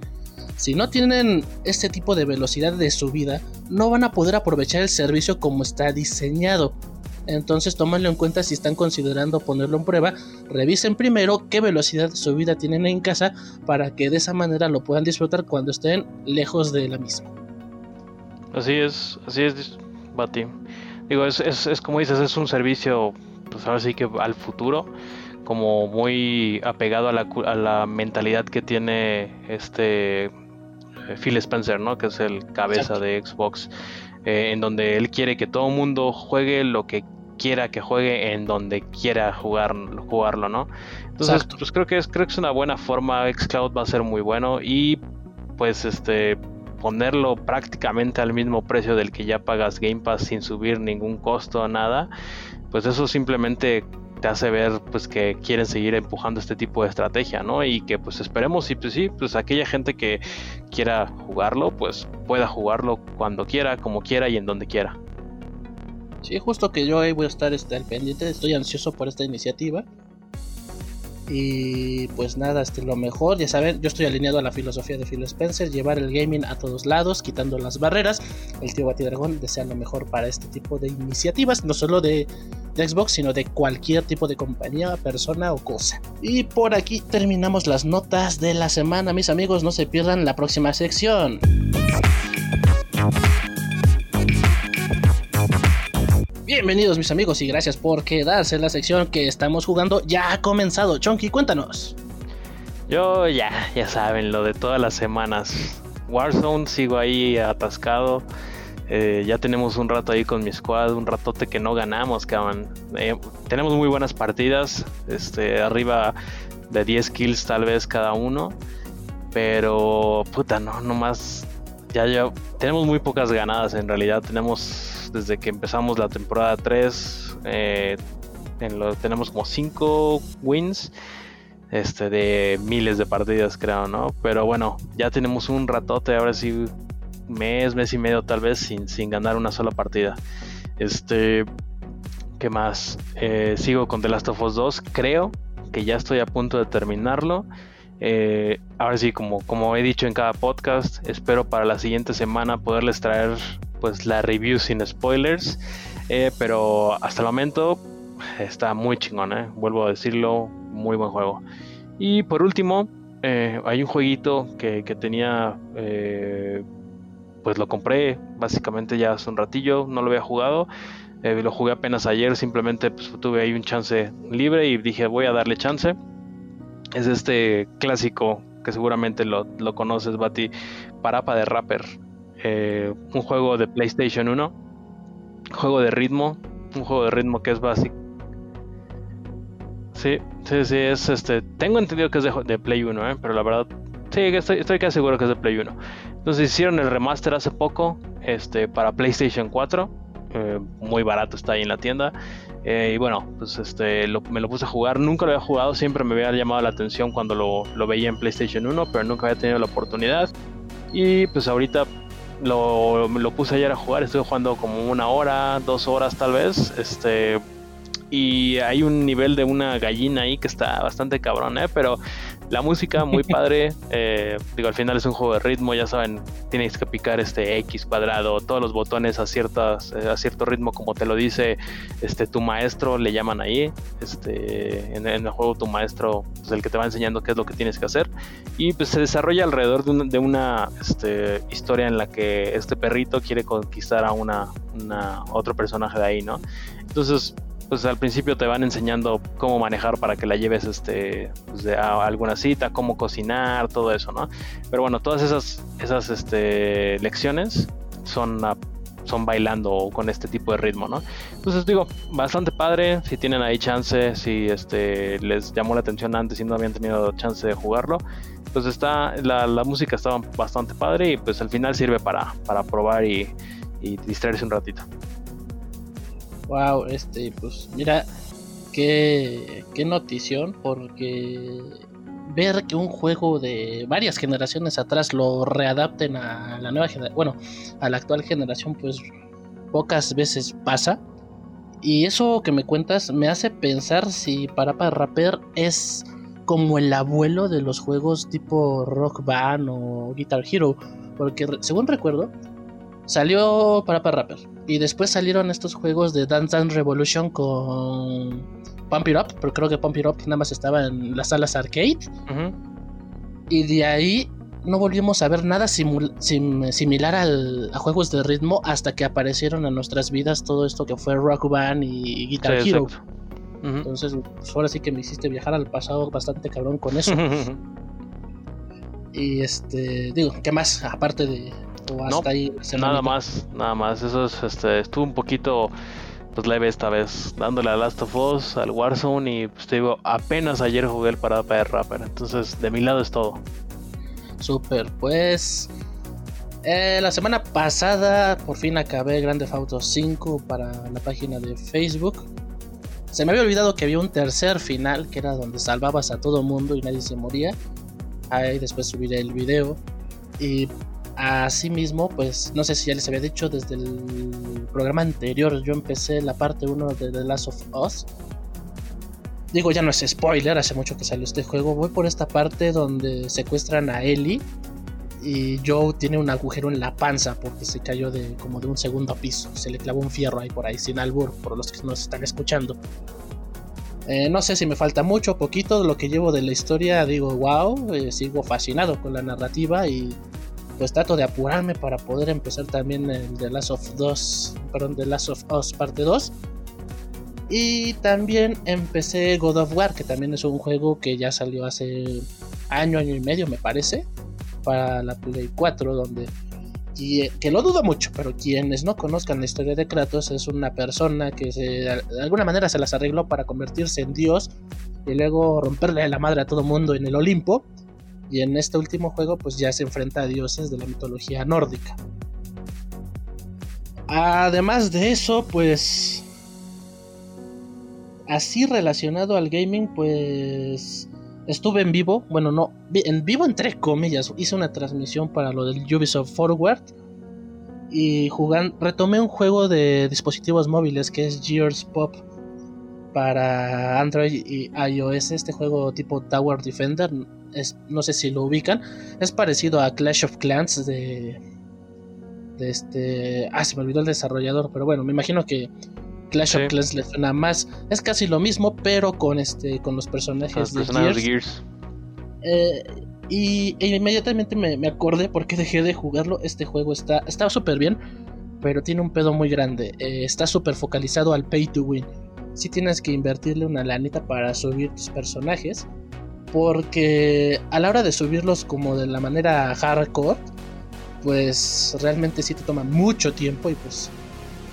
Si no tienen este tipo de velocidad de subida, no van a poder aprovechar el servicio como está diseñado. Entonces tómenlo en cuenta si están considerando ponerlo en prueba. Revisen primero qué velocidad de subida tienen en casa para que de esa manera lo puedan disfrutar cuando estén lejos de la misma. Así es, así es, Bati. Digo, es, es como dices, es un servicio pues ahora sí que al futuro, como muy apegado a la, a la mentalidad que tiene este eh, Phil Spencer, ¿no? Que es el cabeza de Xbox, eh, en donde él quiere que todo el mundo juegue lo que quiera que juegue en donde quiera jugar, jugarlo, ¿no? Entonces, pues creo que es creo que es una buena forma. Xcloud va a ser muy bueno y pues este ponerlo prácticamente al mismo precio del que ya pagas Game Pass sin subir ningún costo nada pues eso simplemente te hace ver pues que quieren seguir empujando este tipo de estrategia, ¿no? Y que pues esperemos y pues sí, pues aquella gente que quiera jugarlo, pues pueda jugarlo cuando quiera, como quiera y en donde quiera. Sí, justo que yo ahí voy a estar este, pendiente, estoy ansioso por esta iniciativa. Y pues nada, este, lo mejor, ya saben, yo estoy alineado a la filosofía de Phil Spencer, llevar el gaming a todos lados, quitando las barreras. El tío Batidragón desea lo mejor para este tipo de iniciativas, no solo de Xbox, sino de cualquier tipo de compañía, persona o cosa. Y por aquí terminamos las notas de la semana, mis amigos, no se pierdan la próxima sección. Bienvenidos mis amigos y gracias por quedarse en la sección que estamos jugando. Ya ha comenzado. Chonky, cuéntanos. Yo ya, ya saben, lo de todas las semanas. Warzone sigo ahí atascado. Eh, ya tenemos un rato ahí con mi squad, un ratote que no ganamos, cabrón. Eh, tenemos muy buenas partidas, este, arriba de 10 kills tal vez cada uno. Pero, puta, no, nomás. Ya, ya. Tenemos muy pocas ganadas en realidad. Tenemos, desde que empezamos la temporada 3, eh, tenemos como 5 wins. Este, de miles de partidas, creo, ¿no? Pero bueno, ya tenemos un ratote, ahora sí, mes, mes y medio tal vez, sin, sin ganar una sola partida. Este, ¿qué más? Eh, sigo con The Last of Us 2, creo que ya estoy a punto de terminarlo. Eh, ahora sí, como, como he dicho en cada podcast, espero para la siguiente semana poderles traer pues la review sin spoilers. Eh, pero hasta el momento está muy chingón, ¿eh? vuelvo a decirlo, muy buen juego. Y por último, hay un jueguito que, tenía, pues lo compré básicamente ya hace un ratillo, no lo había jugado. lo jugué apenas ayer, simplemente pues, tuve ahí un chance libre y dije voy a darle chance es este clásico que seguramente lo, conoces, Bati, Parapa de Rapper. Eh, un juego de PlayStation 1, juego de ritmo, un juego de ritmo que es básico. Sí, sí, sí, es este. Tengo entendido que es de, Play 1, ¿eh? pero la verdad, sí, estoy, estoy casi seguro que es de Play 1. Entonces hicieron el remaster hace poco este, para PlayStation 4. Eh, muy barato está ahí en la tienda. Eh, y bueno, pues este, me lo puse a jugar. Nunca lo había jugado, siempre me había llamado la atención cuando lo, veía en PlayStation 1, pero nunca había tenido la oportunidad. Y pues ahorita lo, lo, puse ayer a jugar, estoy jugando como una hora, dos horas tal vez. Este, y hay un nivel de una gallina ahí que está bastante cabrón, ¿eh? Pero la música muy padre, eh, digo, al final es un juego de ritmo, ya saben, tienes que picar este X cuadrado, todos los botones a ciertas, eh, a cierto ritmo, como te lo dice este tu maestro, le llaman ahí, este, en, el juego tu maestro es el que te va enseñando qué es lo que tienes que hacer y pues se desarrolla alrededor de, una este, historia en la que este perrito quiere conquistar a una, otro personaje de ahí, ¿no? Entonces pues al principio te van enseñando cómo manejar para que la lleves este, pues, a alguna cita, cómo cocinar, todo eso, ¿no? Pero bueno, todas esas, esas este, lecciones son, son bailando con este tipo de ritmo, ¿no? Entonces digo, bastante padre, si tienen ahí chance, si este, les llamó la atención antes y no habían tenido chance de jugarlo, pues está, la, música estaba bastante padre y pues al final sirve para, para probar y, y distraerse un ratito. Wow, este, pues mira, qué, qué notición, porque ver que un juego de varias generaciones atrás lo readapten a la nueva generación, bueno, a la actual generación, pues pocas veces pasa. Y eso que me cuentas me hace pensar si Parapa Rapper es como el abuelo de los juegos tipo Rock Band o Guitar Hero. Porque según recuerdo, Salió Parapa Rapper. Y después salieron estos juegos de Dance Dance Revolution con Pump It Up. Pero creo que Pump It Up nada más estaba en las salas arcade. Y de ahí no volvimos a ver nada similar a juegos de ritmo hasta que aparecieron en nuestras vidas todo esto que fue Rock Band y Guitar Hero. Entonces, pues, ahora sí que me hiciste viajar al pasado bastante cabrón con eso. y este, digo, ¿qué más? Aparte de, no, nada más, nada más. Eso es, este, estuvo un poquito pues leve esta vez, dándole a Last of Us, al Warzone y pues te digo, apenas ayer jugué el Parada para Rapper, entonces de mi lado es todo. Super, pues eh, la semana pasada por fin acabé Grande Auto 5 para la página de Facebook. Se me había olvidado que había un tercer final que era donde salvabas a todo mundo y nadie se moría. Ahí después subiré el video. Y Asimismo, pues no sé si ya les había dicho desde el programa anterior, yo empecé la parte 1 de The Last of Us. Digo, ya no es spoiler, hace mucho que salió este juego. Voy por esta parte donde secuestran a Ellie y Joe tiene un agujero en la panza porque se cayó de como de un segundo piso. Se le clavó un fierro ahí por ahí, sin albur, por los que nos están escuchando. Eh, no sé si me falta mucho o poquito de lo que llevo de la historia. Digo, wow, eh, sigo fascinado con la narrativa y pues trato de apurarme para poder empezar también el The Last of 2, perdón, The Last of Us parte 2. Y también empecé God of War, que también es un juego que ya salió hace año, año y medio, me parece. para la Play 4, donde que lo dudo mucho, pero quienes no conozcan la historia de Kratos es una persona que de alguna manera se las arregló para convertirse en Dios y luego romperle la madre a todo mundo en el Olimpo. Y en este último juego pues ya se enfrenta a dioses de la mitología nórdica. Además de eso, pues así relacionado al gaming, pues estuve en vivo, bueno, no, en vivo entre comillas, hice una transmisión para lo del Ubisoft Forward y jugando, retomé un juego de dispositivos móviles que es Gears Pop para Android y iOS, este juego tipo Tower Defender, es, no sé si lo ubican, es parecido a Clash of Clans de, de este, ah, se me olvidó el desarrollador, pero bueno, me imagino que Clash of Clans le suena más. Es casi lo mismo, pero con este con los personajes, de, Gears. Eh, y e inmediatamente me, acordé porque dejé de jugarlo. Este juego está está súper bien, pero tiene un pedo muy grande. Eh, está súper focalizado al pay to win. Si tienes que invertirle una lanita para subir tus personajes. Porque a la hora de subirlos como de la manera hardcore, pues realmente sí te toma mucho tiempo y pues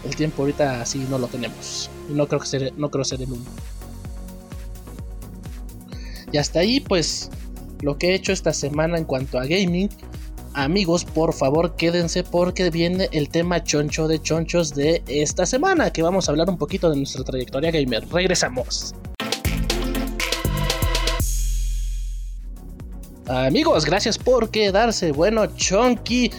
el tiempo ahorita así no lo tenemos. Y no creo que ser, no creo ser el uno. Y hasta ahí, pues, lo que he hecho esta semana en cuanto a gaming. Amigos, por favor, quédense porque viene el tema choncho de chonchos de esta semana, que vamos a hablar un poquito de nuestra trayectoria gamer. Regresamos. Amigos, gracias por quedarse. Bueno, Chonky,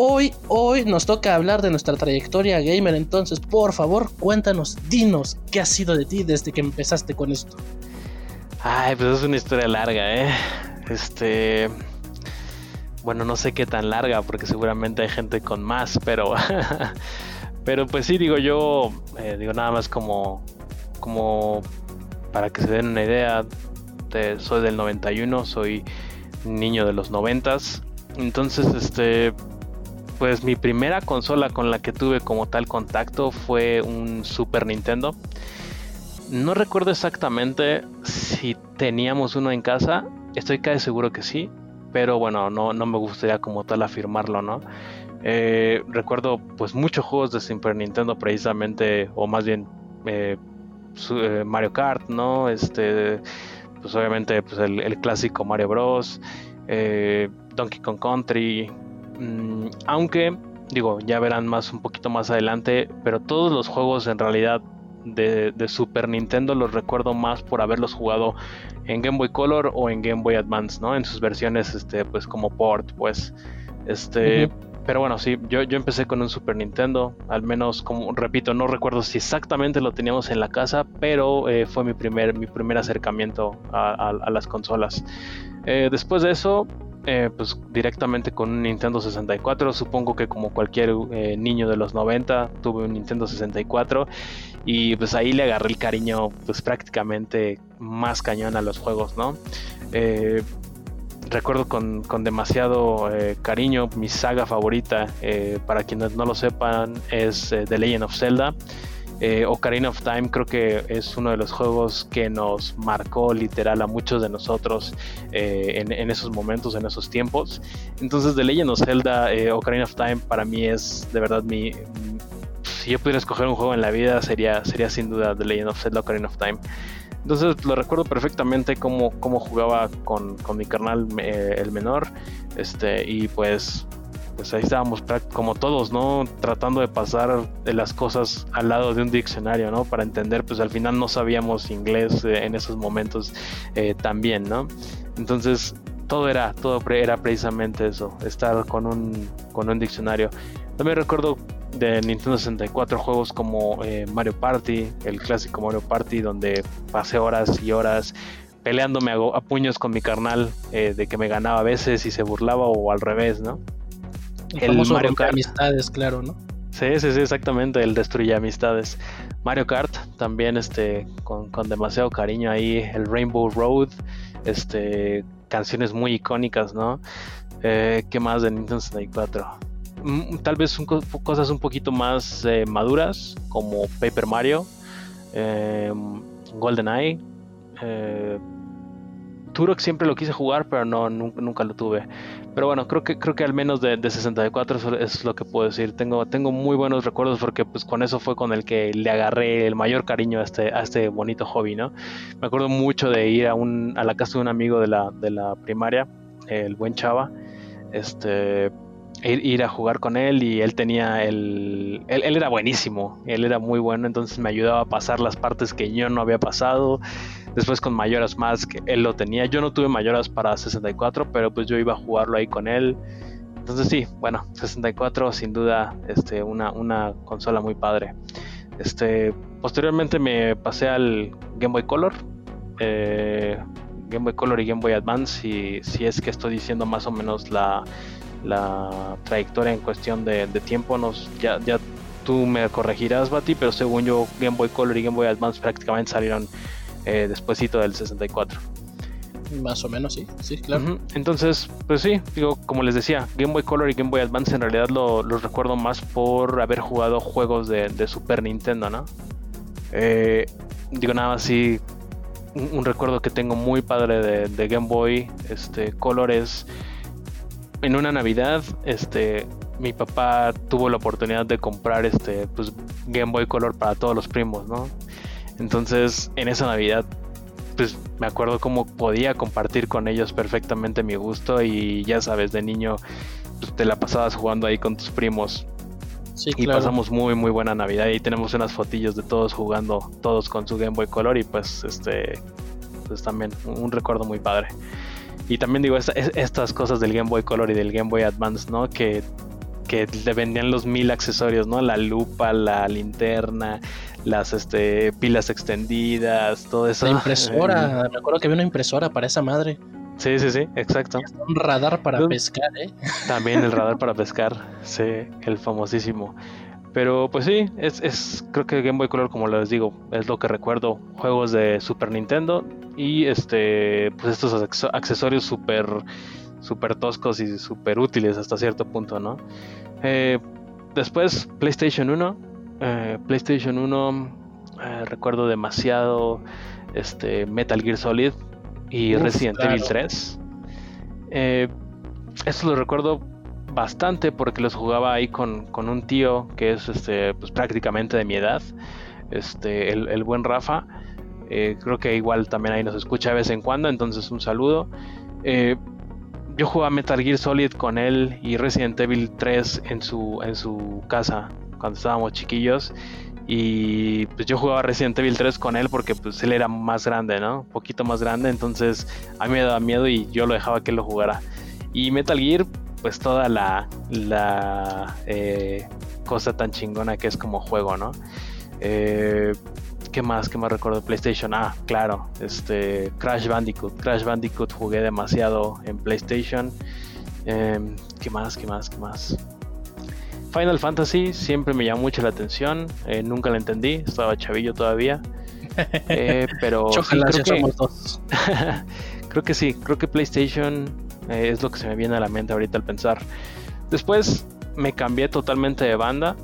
Hoy, hoy nos toca hablar de nuestra trayectoria gamer, entonces por favor cuéntanos, dinos qué ha sido de ti desde que empezaste con esto. Ay, pues es una historia larga, ¿eh? Este... Bueno, no sé qué tan larga, porque seguramente hay gente con más, pero... pero pues sí, digo yo, eh, digo nada más como... Como... Para que se den una idea, soy del 91, soy niño de los 90 entonces, este, pues mi primera consola con la que tuve como tal contacto fue un Super Nintendo. No recuerdo exactamente si teníamos uno en casa, estoy casi seguro que sí, pero bueno, no, no me gustaría como tal afirmarlo, ¿no? Eh, recuerdo pues muchos juegos de Super Nintendo precisamente, o más bien eh, eh, Mario Kart, ¿no? Este, pues obviamente pues el, el clásico Mario Bros, Donkey Kong Country, Mm, aunque, digo, ya verán más un poquito más adelante, pero todos los juegos en realidad de, Super Nintendo los recuerdo más por haberlos jugado en Game Boy Color o en Game Boy Advance, ¿no? En sus versiones, este, pues como port, pues. Este. Pero bueno, sí, yo, yo empecé con un Super Nintendo, al menos, como repito, no recuerdo si exactamente lo teníamos en la casa, pero eh, fue mi primer, mi primer acercamiento a, las consolas. Eh, después de eso, eh, pues directamente con un Nintendo 64. Supongo que como cualquier eh, niño de los 90 tuve un Nintendo 64 y pues ahí le agarré el cariño pues prácticamente más cañón a los juegos, ¿no? Eh, recuerdo con, con demasiado cariño mi saga favorita, para quienes no lo sepan, es The Legend of Zelda. Eh, Ocarina of Time creo que es uno de los juegos que nos marcó literal a muchos de nosotros eh, en, esos momentos, en esos tiempos. Entonces The Legend of Zelda, eh, Ocarina of Time para mí es de verdad mi... Si yo pudiera escoger un juego en la vida sería, sería sin duda The Legend of Zelda, Ocarina of Time. Entonces lo recuerdo perfectamente cómo, cómo jugaba con, con mi carnal el menor. Este, y pues pues ahí estábamos como todos, ¿no? Tratando de pasar de las cosas al lado de un diccionario, ¿no? Para entender, pues al final no sabíamos inglés eh, en esos momentos eh, también, ¿no? Entonces todo era, todo era precisamente eso, estar con un, con un diccionario. También recuerdo de Nintendo 64 juegos como eh, Mario Party, el clásico Mario Party, donde pasé horas y horas peleándome a, puños con mi carnal de que me ganaba a veces y se burlaba o al revés, ¿no? El, Mario Kart. amistades, claro, ¿no? Sí, sí, sí, exactamente, el destruye amistades. Mario Kart, también este, con, demasiado cariño ahí, el Rainbow Road, este, canciones muy icónicas, ¿no? Eh, ¿Qué más de Nintendo 64? Mm, tal vez cosas un poquito más eh, maduras, como Paper Mario, eh, GoldenEye, Turok siempre lo quise jugar, pero no, nunca, lo tuve. Pero bueno, creo que, creo que al menos de, 64 es lo que puedo decir. Tengo, tengo muy buenos recuerdos porque pues con eso fue con el que le agarré el mayor cariño a este, a este bonito hobby, ¿no? Me acuerdo mucho de ir a, un, a la casa de un amigo de la, de la primaria, el buen Chava. Este, ir, a jugar con él y él tenía el... Él, era buenísimo, él era muy bueno, entonces me ayudaba a pasar las partes que yo no había pasado. Después con Mayoras más, que él lo tenía. Yo no tuve Mayoras para 64, pero pues yo iba a jugarlo ahí con él. Entonces sí, bueno, 64 sin duda este, una, una consola muy padre. Este, posteriormente me pasé al Game Boy Color. Eh, Game Boy Color y Game Boy Advance, y si es que estoy diciendo más o menos la, la trayectoria en cuestión de, tiempo. Nos, ya, ya tú me corregirás, Bati, pero según yo, Game Boy Color y Game Boy Advance prácticamente salieron eh, despuésito del 64. Más o menos, sí, sí, claro. Entonces, pues sí, digo, como les decía, Game Boy Color y Game Boy Advance en realidad lo, los recuerdo más por haber jugado juegos de, Super Nintendo, ¿no? Eh, digo, nada más sí, un, recuerdo que tengo muy padre de, de Game Boy este, Color es en una Navidad, este, mi papá tuvo la oportunidad de comprar este, pues, Game Boy Color para todos los primos, ¿no? Entonces, en esa Navidad, pues me acuerdo cómo podía compartir con ellos perfectamente mi gusto y ya sabes, de niño pues, te la pasabas jugando ahí con tus primos. Sí, y pasamos muy muy buena Navidad y tenemos unas fotillos de todos jugando, todos con su Game Boy Color y pues este pues también un recuerdo muy padre. Y también digo, estas cosas del Game Boy Color y del Game Boy Advance, ¿no? Que, que le vendían los mil accesorios, ¿no? La lupa, la linterna, las este, pilas extendidas, todo eso. La impresora, me acuerdo que había una impresora para esa madre. Sí, sí, sí, exacto. Un radar para pescar, ¿eh? También el radar para pescar, sí, el famosísimo. Pero pues sí, es, es, creo que Game Boy Color, como les digo, es lo que recuerdo. Juegos de Super Nintendo y este pues estos accesorios súper super toscos y súper útiles hasta cierto punto, ¿no? Eh, después, PlayStation 1. Eh, PlayStation 1, eh, recuerdo demasiado este, Metal Gear Solid y Resident Evil 3. esto lo recuerdo bastante porque los jugaba ahí con, un tío que es este, pues, prácticamente de mi edad, este, el, buen Rafa. Creo que igual también ahí nos escucha de vez en cuando, entonces un saludo. Eh, yo jugaba Metal Gear Solid con él y Resident Evil 3 en su, en su casa cuando estábamos chiquillos. Y pues yo jugaba Resident Evil 3 con él porque pues él era más grande, ¿no? Un poquito más grande, entonces a mí me daba miedo y yo lo dejaba que él lo jugara. Y Metal Gear, pues toda la, la eh, cosa tan chingona que es como juego, ¿no? Eh, ¿Qué más? ¿Qué más recuerdo de PlayStation? Ah, claro, este Crash Bandicoot. Crash Bandicoot jugué demasiado en PlayStation. Em, ¿Qué más? ¿Qué más? ¿Qué más? Final Fantasy siempre me llamó mucho la atención. Eh, nunca la entendí, estaba chavillo todavía. pero creo, que, creo que sí, creo que PlayStation eh, es lo que se me viene a la mente ahorita al pensar. Después me cambié totalmente de banda,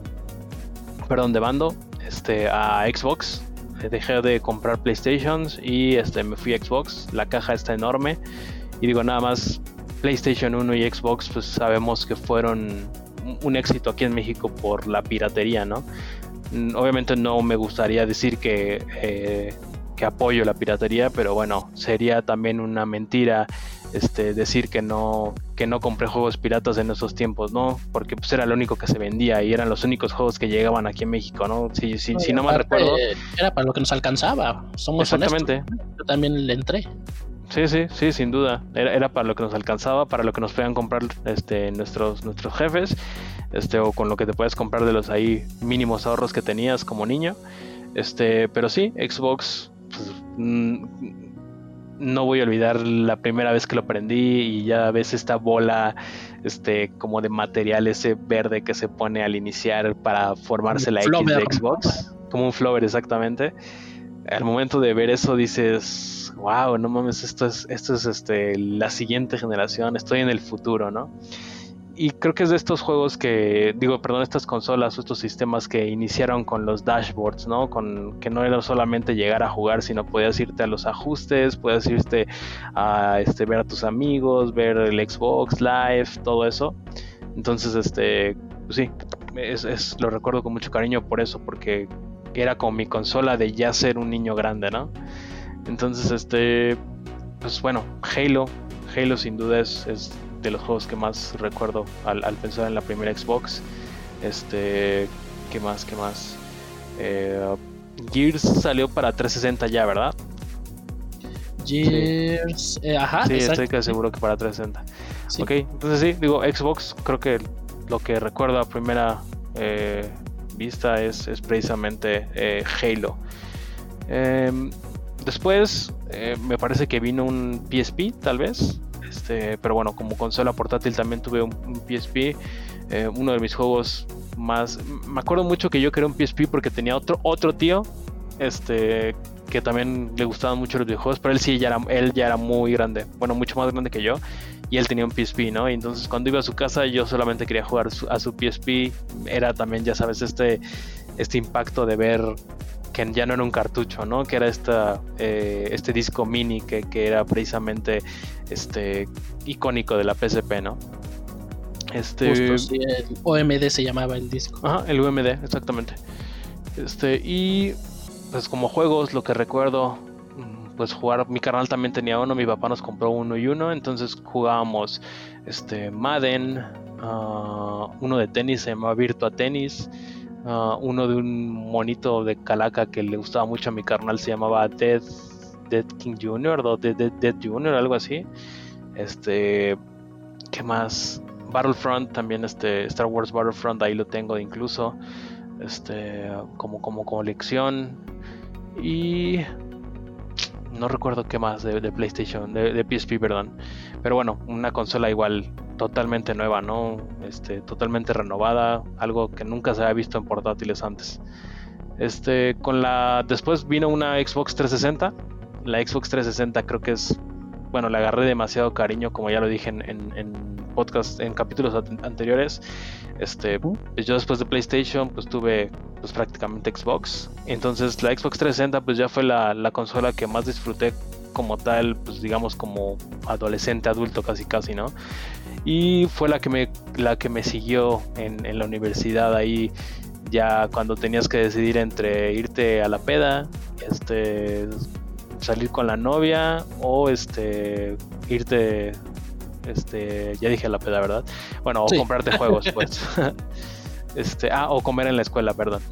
perdón, de bando, este, a Xbox. Eh, dejé de comprar PlayStations y este, me fui a Xbox. La caja está enorme. Y digo, nada más, PlayStation 1 y Xbox, pues sabemos que fueron un éxito aquí en México por la piratería, ¿no? Mm, obviamente no me gustaría decir que, eh, que apoyo la piratería, pero bueno, sería también una mentira este, decir que no, que no compré juegos piratas en esos tiempos, ¿no? Porque pues era lo único que se vendía y eran los únicos juegos que llegaban aquí en México, ¿no? Si, si, si no me recuerdo. Era para lo que nos alcanzaba, somos Exactamente. Yo también le entré. Sí, sí, sí, sin duda. Era, era, para lo que nos alcanzaba, para lo que nos podían comprar este, nuestros, nuestros jefes, este, o con lo que te puedes comprar de los ahí mínimos ahorros que tenías como niño. Este, pero sí, Xbox pues, mm, no voy a olvidar la primera vez que lo prendí y ya ves esta bola este como de material ese verde que se pone al iniciar para formarse la X de Xbox, como un flower exactamente. Al momento de ver eso dices, wow, no mames, esto es esto es este la siguiente generación, estoy en el futuro, ¿no? Y creo que es de estos juegos que, digo, perdón, estas consolas o estos sistemas que iniciaron con los dashboards, ¿no? Con que no era solamente llegar a jugar, sino podías irte a los ajustes, podías irte a este, ver a tus amigos, ver el Xbox Live, todo eso. Entonces, este, pues sí, es, lo recuerdo con mucho cariño por eso, porque era como mi consola de ya ser un niño grande, ¿no? Entonces, este, pues bueno, Halo, Halo sin duda es de los juegos que más recuerdo al, pensar en la primera Xbox. Este, ¿qué más? ¿Qué más? Eh, Gears salió para 360 ya, ¿verdad? Gears, eh, ajá. Sí, estoy casi seguro que para 360. Ok, entonces sí, digo, Xbox, creo que lo que recuerdo a primera eh, vista es, es precisamente Halo. Em, después, me parece que vino un PSP, tal vez. Este, pero bueno, como consola portátil también tuve un, PSP. Eh, uno de mis juegos más. Me acuerdo mucho que yo quería un PSP porque tenía otro, otro tío. Este. Que también le gustaban mucho los videojuegos. Pero él sí ya era, él ya era muy grande. Bueno, mucho más grande que yo. Y él tenía un PSP, ¿no? Y entonces cuando iba a su casa yo solamente quería jugar a su PSP. Era también, ya sabes, este, este impacto de ver que ya no era un cartucho, ¿no? Que era esta, eh, este disco mini que, que, era precisamente este icónico de la PSP, ¿no? Este, el OMD se llamaba el disco. Ajá, el UMD, exactamente. Este, y pues como juegos, lo que recuerdo, mm, pues jugar, mi canal también tenía uno, mi papá nos compró uno y uno, entonces jugábamos este Madden, ah, uno de tenis se llamaba Virtua Tennis, ah, uno de un monito de calaca que le gustaba mucho a mi carnal se llamaba Dead Dead King Jr. o Dead, Dead, Jr., algo así. Este, ¿qué más? Battlefront también, este, Star Wars Battlefront, ahí lo tengo incluso, este, como, como colección. Y no recuerdo qué más de, PlayStation, de, PSP, perdón. Pero bueno, una consola igual totalmente nueva, ¿no? Este, totalmente renovada, algo que nunca se había visto en portátiles antes. Este, con la después vino una Xbox 360 la Xbox 360 creo que es, bueno, le agarré demasiado cariño, como ya lo dije en, en, podcast, en capítulos anteriores. Este, pues yo después de PlayStation, pues tuve pues prácticamente Xbox. Entonces la Xbox 360 pues ya fue la, la consola que más disfruté como tal, pues digamos como adolescente, adulto casi casi, ¿no? Y fue la que me, la que me siguió en, en la universidad ahí ya cuando tenías que decidir entre irte a la peda, este salir con la novia o este irte este ya dije la peda verdad bueno o comprarte juegos pues. Este ah o comer en la escuela perdón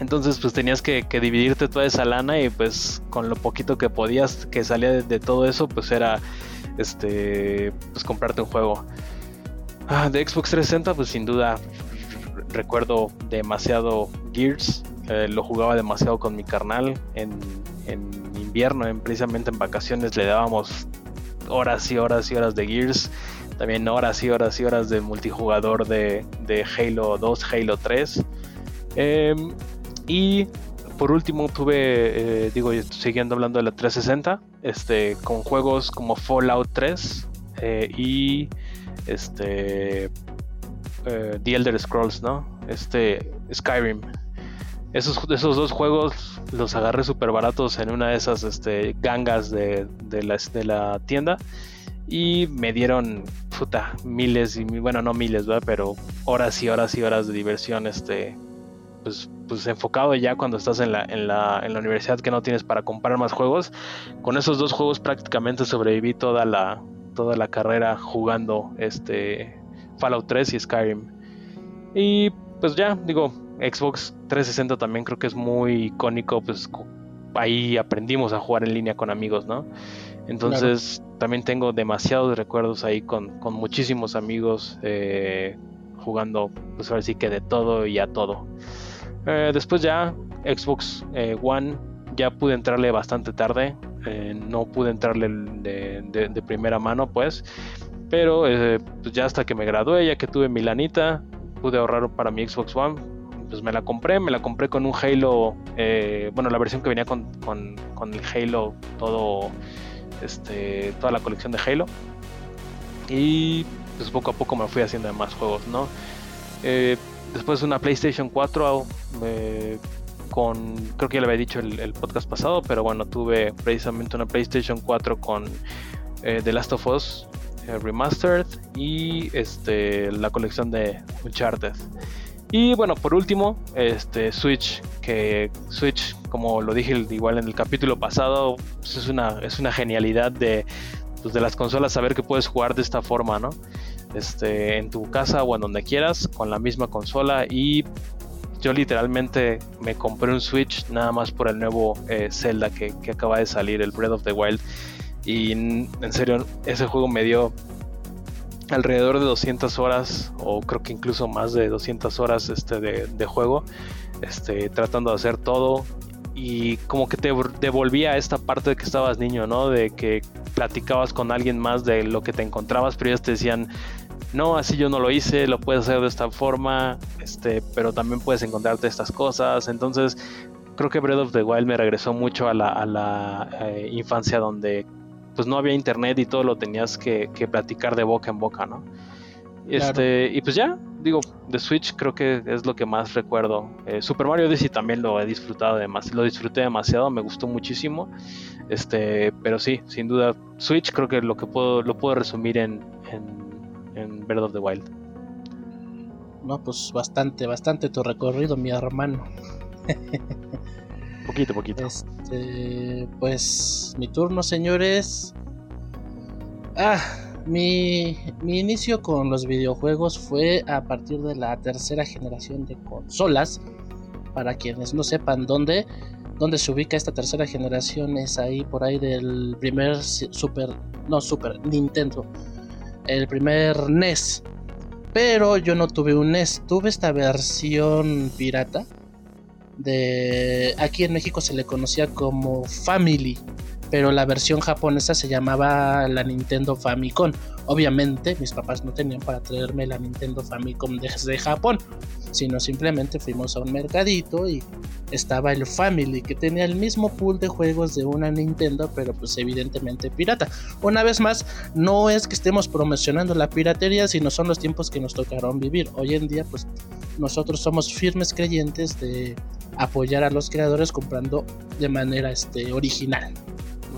entonces pues tenías que, dividirte toda esa lana y pues con lo poquito que podías que salía de, todo eso pues era este pues comprarte un juego ah, de Xbox 360 pues sin duda recuerdo demasiado Gears eh, lo jugaba demasiado con mi carnal en, en invierno, en, precisamente en vacaciones le dábamos horas y horas y horas de Gears, también horas y horas y horas de multijugador de, de Halo 2, Halo 3. Em, y por último tuve, eh, digo, siguiendo hablando de la 360, este, con juegos como Fallout 3 eh, y este The Elder Scrolls, ¿no? Este Skyrim. Esos, esos dos juegos los agarré súper baratos en una de esas este, gangas de, de, la, de la tienda y me dieron puta, miles y bueno no miles ¿verdad? pero horas y horas y horas de diversión este pues, pues enfocado ya cuando estás en la, en la, en la universidad que no tienes para comprar más juegos con esos dos juegos prácticamente sobreviví toda la toda la carrera jugando este Fallout 3 y Skyrim y pues ya digo Xbox 360 también creo que es muy icónico, pues ahí aprendimos a jugar en línea con amigos, ¿no? Entonces también tengo demasiados recuerdos ahí con, muchísimos amigos eh, jugando, pues ahora sí que de todo y a todo. Eh, después ya Xbox eh, One ya pude entrarle bastante tarde, no pude entrarle de, primera mano pues, pero pues ya hasta que me gradué, ya que tuve mi lanita, pude ahorrar para mi Xbox One, pues me la compré, me la compré con un Halo, eh, bueno, la versión que venía con, el Halo, todo, este, toda la colección de Halo. Y pues poco a poco me fui haciendo más juegos, ¿no? Eh, después una PlayStation 4 con, creo que ya le había dicho el, podcast pasado, pero bueno, tuve precisamente una PlayStation 4 con The Last of Us Remastered y este, la colección de Uncharted. Y bueno, por último, este Switch, que Switch, como lo dije igual en el capítulo pasado, pues es, una, es una genialidad de, pues de las consolas saber que puedes jugar de esta forma, ¿no? Este, en tu casa o en donde quieras, con la misma consola. Y yo literalmente me compré un Switch nada más por el nuevo eh, Zelda que, que acaba de salir, el Breath of the Wild. Y en serio, ese juego me dio alrededor de 200 horas o creo que incluso más de 200 horas este, de, juego, este, tratando de hacer todo y como que te devolvía esta parte de que estabas niño, ¿no? De que platicabas con alguien más de lo que te encontrabas, pero ellos te decían, no, así yo no lo hice, lo puedes hacer de esta forma, este, pero también puedes encontrarte estas cosas. Entonces, creo que Breath of the Wild me regresó mucho a la, eh, infancia donde pues no había internet y todo lo tenías que, platicar de boca en boca, ¿no? Este, Y pues ya, digo, de Switch creo que es lo que más recuerdo. Eh, Super Mario Odyssey también lo he disfrutado demasiado, lo disfruté demasiado, me gustó muchísimo. Este, pero sí, sin duda, Switch creo que lo que puedo, lo puedo resumir en, en, en Breath of the Wild. No, pues bastante, bastante tu recorrido, mi hermano. Poquito, poquito. Este, pues mi turno, señores. Ah, mi, inicio con los videojuegos fue a partir de la tercera generación de consolas. Para quienes no sepan dónde, dónde se ubica esta tercera generación, es ahí por ahí del primer Super, no Super, Nintendo. El primer NES. Pero yo no tuve un NES, tuve esta versión pirata de aquí en México se le conocía como Family, pero la versión japonesa se llamaba la Nintendo Famicom. Obviamente mis papás no tenían para traerme la Nintendo Famicom desde Japón, sino simplemente fuimos a un mercadito y estaba el Family que tenía el mismo pool de juegos de una Nintendo, pero pues evidentemente pirata. Una vez más, no es que estemos promocionando la piratería, sino son los tiempos que nos tocaron vivir. Hoy en día pues nosotros somos firmes creyentes de apoyar a los creadores comprando de manera este, original.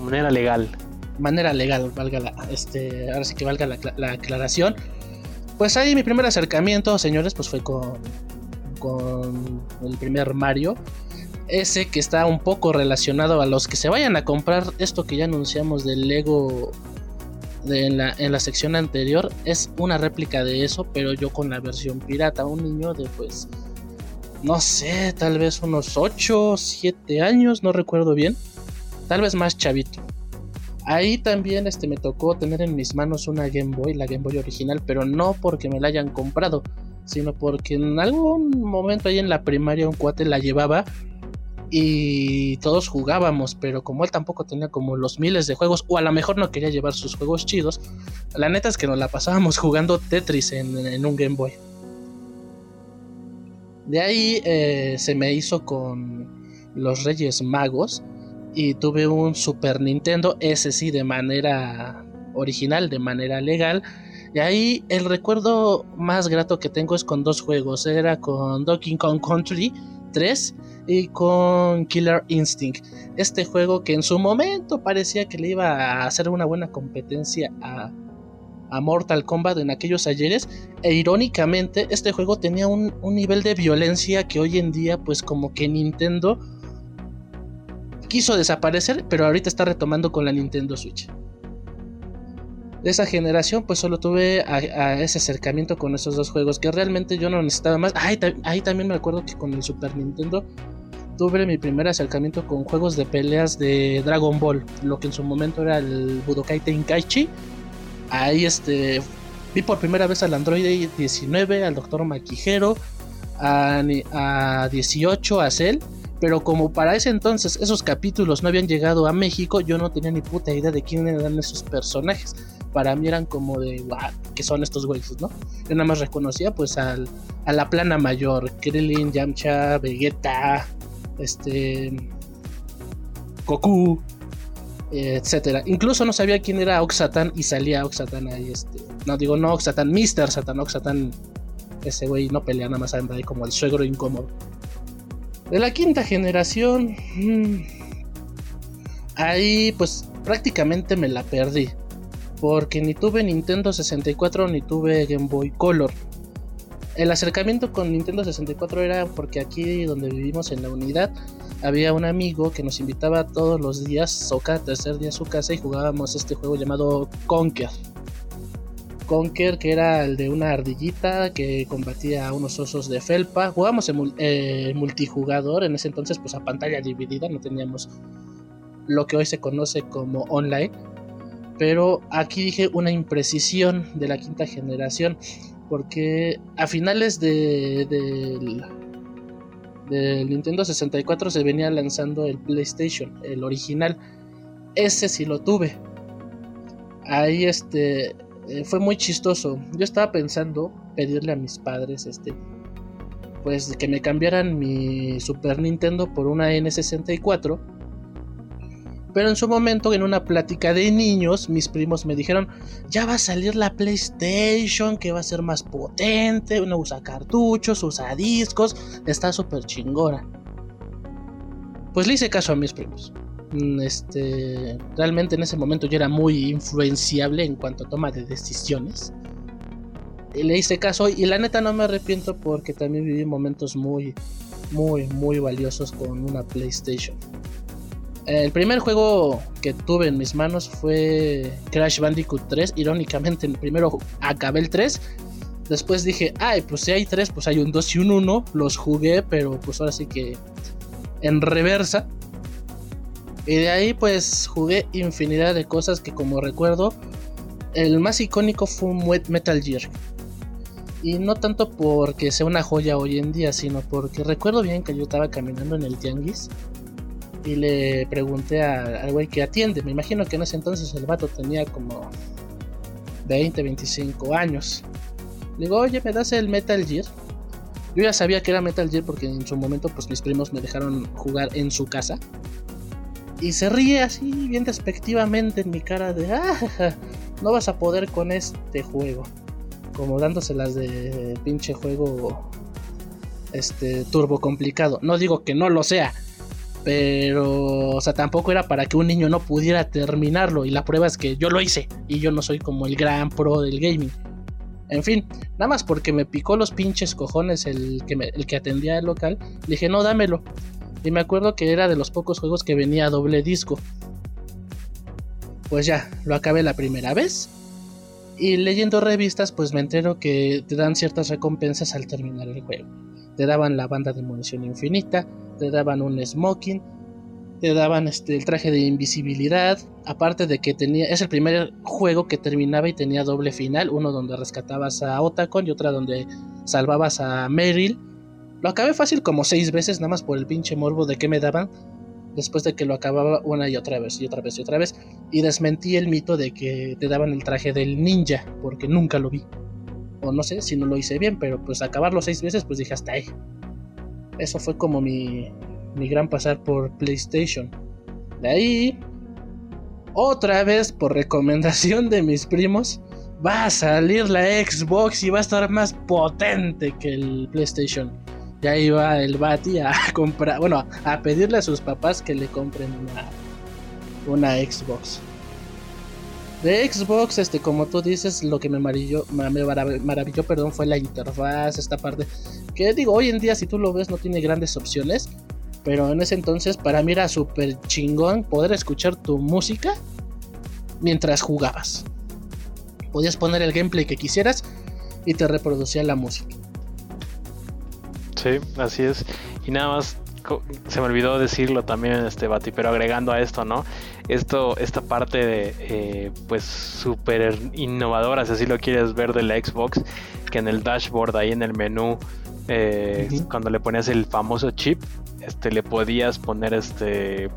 De manera legal. Manera legal, valga la, este, ahora sí que valga la, aclaración. Pues ahí mi primer acercamiento, señores, pues fue con, con el primer Mario. Ese que está un poco relacionado a los que se vayan a comprar esto que ya anunciamos del Lego en, la, en la sección anterior. Es una réplica de eso, pero yo con la versión pirata. Un niño de pues no sé, tal vez unos 8, 7 años, no recuerdo bien. Tal vez más chavito. Ahí también este, me tocó tener en mis manos una Game Boy, la Game Boy original, pero no porque me la hayan comprado, sino porque en algún momento ahí en la primaria un cuate la llevaba y todos jugábamos, pero como él tampoco tenía como los miles de juegos, o a lo mejor no quería llevar sus juegos chidos, la neta es que nos la pasábamos jugando Tetris en un Game Boy. De ahí eh, se me hizo con los Reyes Magos y tuve un Super Nintendo, ese sí de manera original, de manera legal. Y ahí el recuerdo más grato que tengo es con dos juegos, era con Donkey Kong Country 3 y con Killer Instinct. Este juego que en su momento parecía que le iba a hacer una buena competencia a a Mortal Kombat en aquellos ayeres e irónicamente este juego tenía un, nivel de violencia que hoy en día pues como que Nintendo quiso desaparecer pero ahorita está retomando con la Nintendo Switch. De esa generación pues solo tuve ese acercamiento con esos dos juegos que realmente yo no necesitaba más. ahí también me acuerdo que con el Super Nintendo tuve mi primer acercamiento con juegos de peleas de Dragon Ball, lo que en su momento era el Budokai Tenkaichi Ahí este, vi por primera vez al Android 19, al Doctor Maquijero, a, a 18, a Cell. Pero como para ese entonces esos capítulos no habían llegado a México, yo no tenía ni puta idea de quién eran esos personajes. Para mí eran como de, wow, ¿qué son estos güeyes, no? Yo nada más reconocía pues al, a la plana mayor, Krillin, Yamcha, Vegeta, este, Goku, etcétera. Incluso no sabía quién era Oxatan y salía Oxatan ahí, este. No digo no Oxatan, Mr. Satan, Oxatan. Ese güey no pelea, nada más anda ahí como el suegro incómodo. De la quinta generación. Mm, ahí pues prácticamente me la perdí. Porque ni tuve Nintendo 64 ni tuve Game Boy Color. El acercamiento con Nintendo 64 era porque aquí donde vivimos en la unidad había un amigo que nos invitaba todos los días o cada tercer día a su casa y jugábamos este juego llamado Conker. Conker, que era el de una ardillita que combatía a unos osos de felpa. Jugábamos en eh, multijugador, en ese entonces pues a pantalla dividida, no teníamos lo que hoy se conoce como online. Pero aquí dije una imprecisión de la quinta generación, porque a finales de, del del Nintendo 64 se venía lanzando el PlayStation, el original. Ese sí lo tuve. Ahí este eh, fue muy chistoso. Yo estaba pensando pedirle a mis padres este pues que me cambiaran mi Super Nintendo por una N64 pero en su momento, en una plática de niños, mis primos me dijeron, ya va a salir la PlayStation, que va a ser más potente, uno usa cartuchos, usa discos, está súper chingona. Pues le hice caso a mis primos. Mm, este, realmente en ese momento yo era muy influenciable en cuanto a toma de decisiones. Y le hice caso y la neta no me arrepiento porque también viví momentos muy, muy, muy valiosos con una PlayStation. El primer juego que tuve en mis manos fue Crash Bandicoot 3. Irónicamente, primero acabé el 3. Después dije, ay, pues si hay 3, pues hay un 2 y un 1. Los jugué, pero pues ahora sí que en reversa. Y de ahí pues jugué infinidad de cosas que como recuerdo, el más icónico fue Metal Gear. Y no tanto porque sea una joya hoy en día, sino porque recuerdo bien que yo estaba caminando en el tianguis y le pregunté al güey que atiende. Me imagino que en ese entonces el vato tenía como 20, 25 años. Le digo, oye, ¿me das el Metal Gear? Yo ya sabía que era Metal Gear porque en su momento pues mis primos me dejaron jugar en su casa. Y se ríe así bien despectivamente en mi cara de, ah, no vas a poder con este juego. Como dándoselas de pinche juego este turbo complicado. No digo que no lo sea, pero, o sea, tampoco era para que un niño no pudiera terminarlo. Y la prueba es que yo lo hice. Y yo no soy como el gran pro del gaming. En fin, nada más porque me picó los pinches cojones el que, el que atendía el local. dije, no, dámelo. Y me acuerdo que era de los pocos juegos que venía a doble disco. Pues ya, lo acabé la primera vez. Y leyendo revistas, pues me entero que te dan ciertas recompensas al terminar el juego. Te daban la banda de munición infinita, te daban un smoking, te daban este, el traje de invisibilidad, aparte de que tenía, es el primer juego que terminaba y tenía doble final, uno donde rescatabas a Otacon y otra donde salvabas a Meryl. Lo acabé fácil como seis veces, nada más por el pinche morbo de que me daban, después de que lo acababa una y otra vez, y otra vez, y otra vez, y desmentí el mito de que te daban el traje del ninja, porque nunca lo vi. O no sé si no lo hice bien, pero pues acabarlo seis veces, pues dije hasta ahí. Eso fue como mi, mi gran pasar por PlayStation. De ahí, otra vez por recomendación de mis primos, va a salir la Xbox y va a estar más potente que el PlayStation. Ya iba el Bati a comprar, bueno, a pedirle a sus papás que le compren una, una Xbox. De Xbox, este, como tú dices, lo que me maravilló, me maravilló, perdón, fue la interfaz, esta parte. Que digo, hoy en día, si tú lo ves, no tiene grandes opciones. Pero en ese entonces, para mí era súper chingón poder escuchar tu música mientras jugabas. Podías poner el gameplay que quisieras y te reproducía la música. Sí, así es. Y nada más se me olvidó decirlo también, este Bati, pero agregando a esto, ¿no? Esto, esta parte de, eh, pues, súper innovadora, si así lo quieres ver, de la Xbox, que en el dashboard, ahí en el menú, eh, cuando le ponías el famoso chip, este, le podías poner este,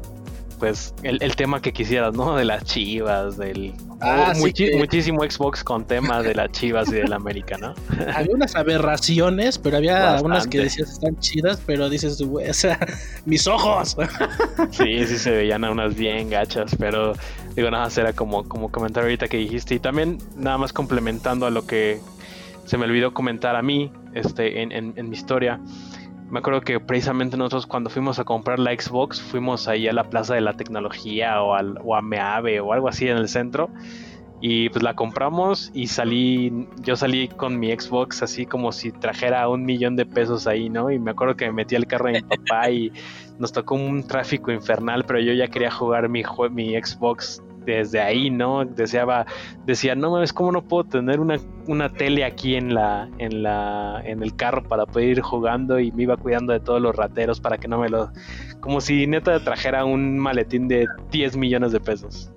pues, el, tema que quisieras, ¿no? De las chivas, del Ah, Muchísimo Xbox con tema de las chivas y del América, ¿no? había unas aberraciones, pero había unas que decías están chidas, pero dices, güey, o sea, mis ojos. sí, sí se veían unas bien gachas, pero digo, nada más era como, como comentar ahorita que dijiste. Y también, nada más complementando a lo que se me olvidó comentar a mí este, en, en mi historia me acuerdo que precisamente nosotros cuando fuimos a comprar la Xbox, fuimos ahí a la Plaza de la Tecnología o, al, o a Meave o algo así en el centro. Y pues la compramos y salí, yo salí con mi Xbox así como si trajera un millón de pesos ahí, ¿no? Y me acuerdo que me metí al carro de mi papá y nos tocó un tráfico infernal, pero yo ya quería jugar mi, mi Xbox desde ahí, ¿no? Deseaba, decía, no mames, ¿cómo no puedo tener una, una tele aquí en la, en la, en el carro para poder ir jugando? Y me iba cuidando de todos los rateros para que no me lo, como si neta trajera un maletín de 10 millones de pesos.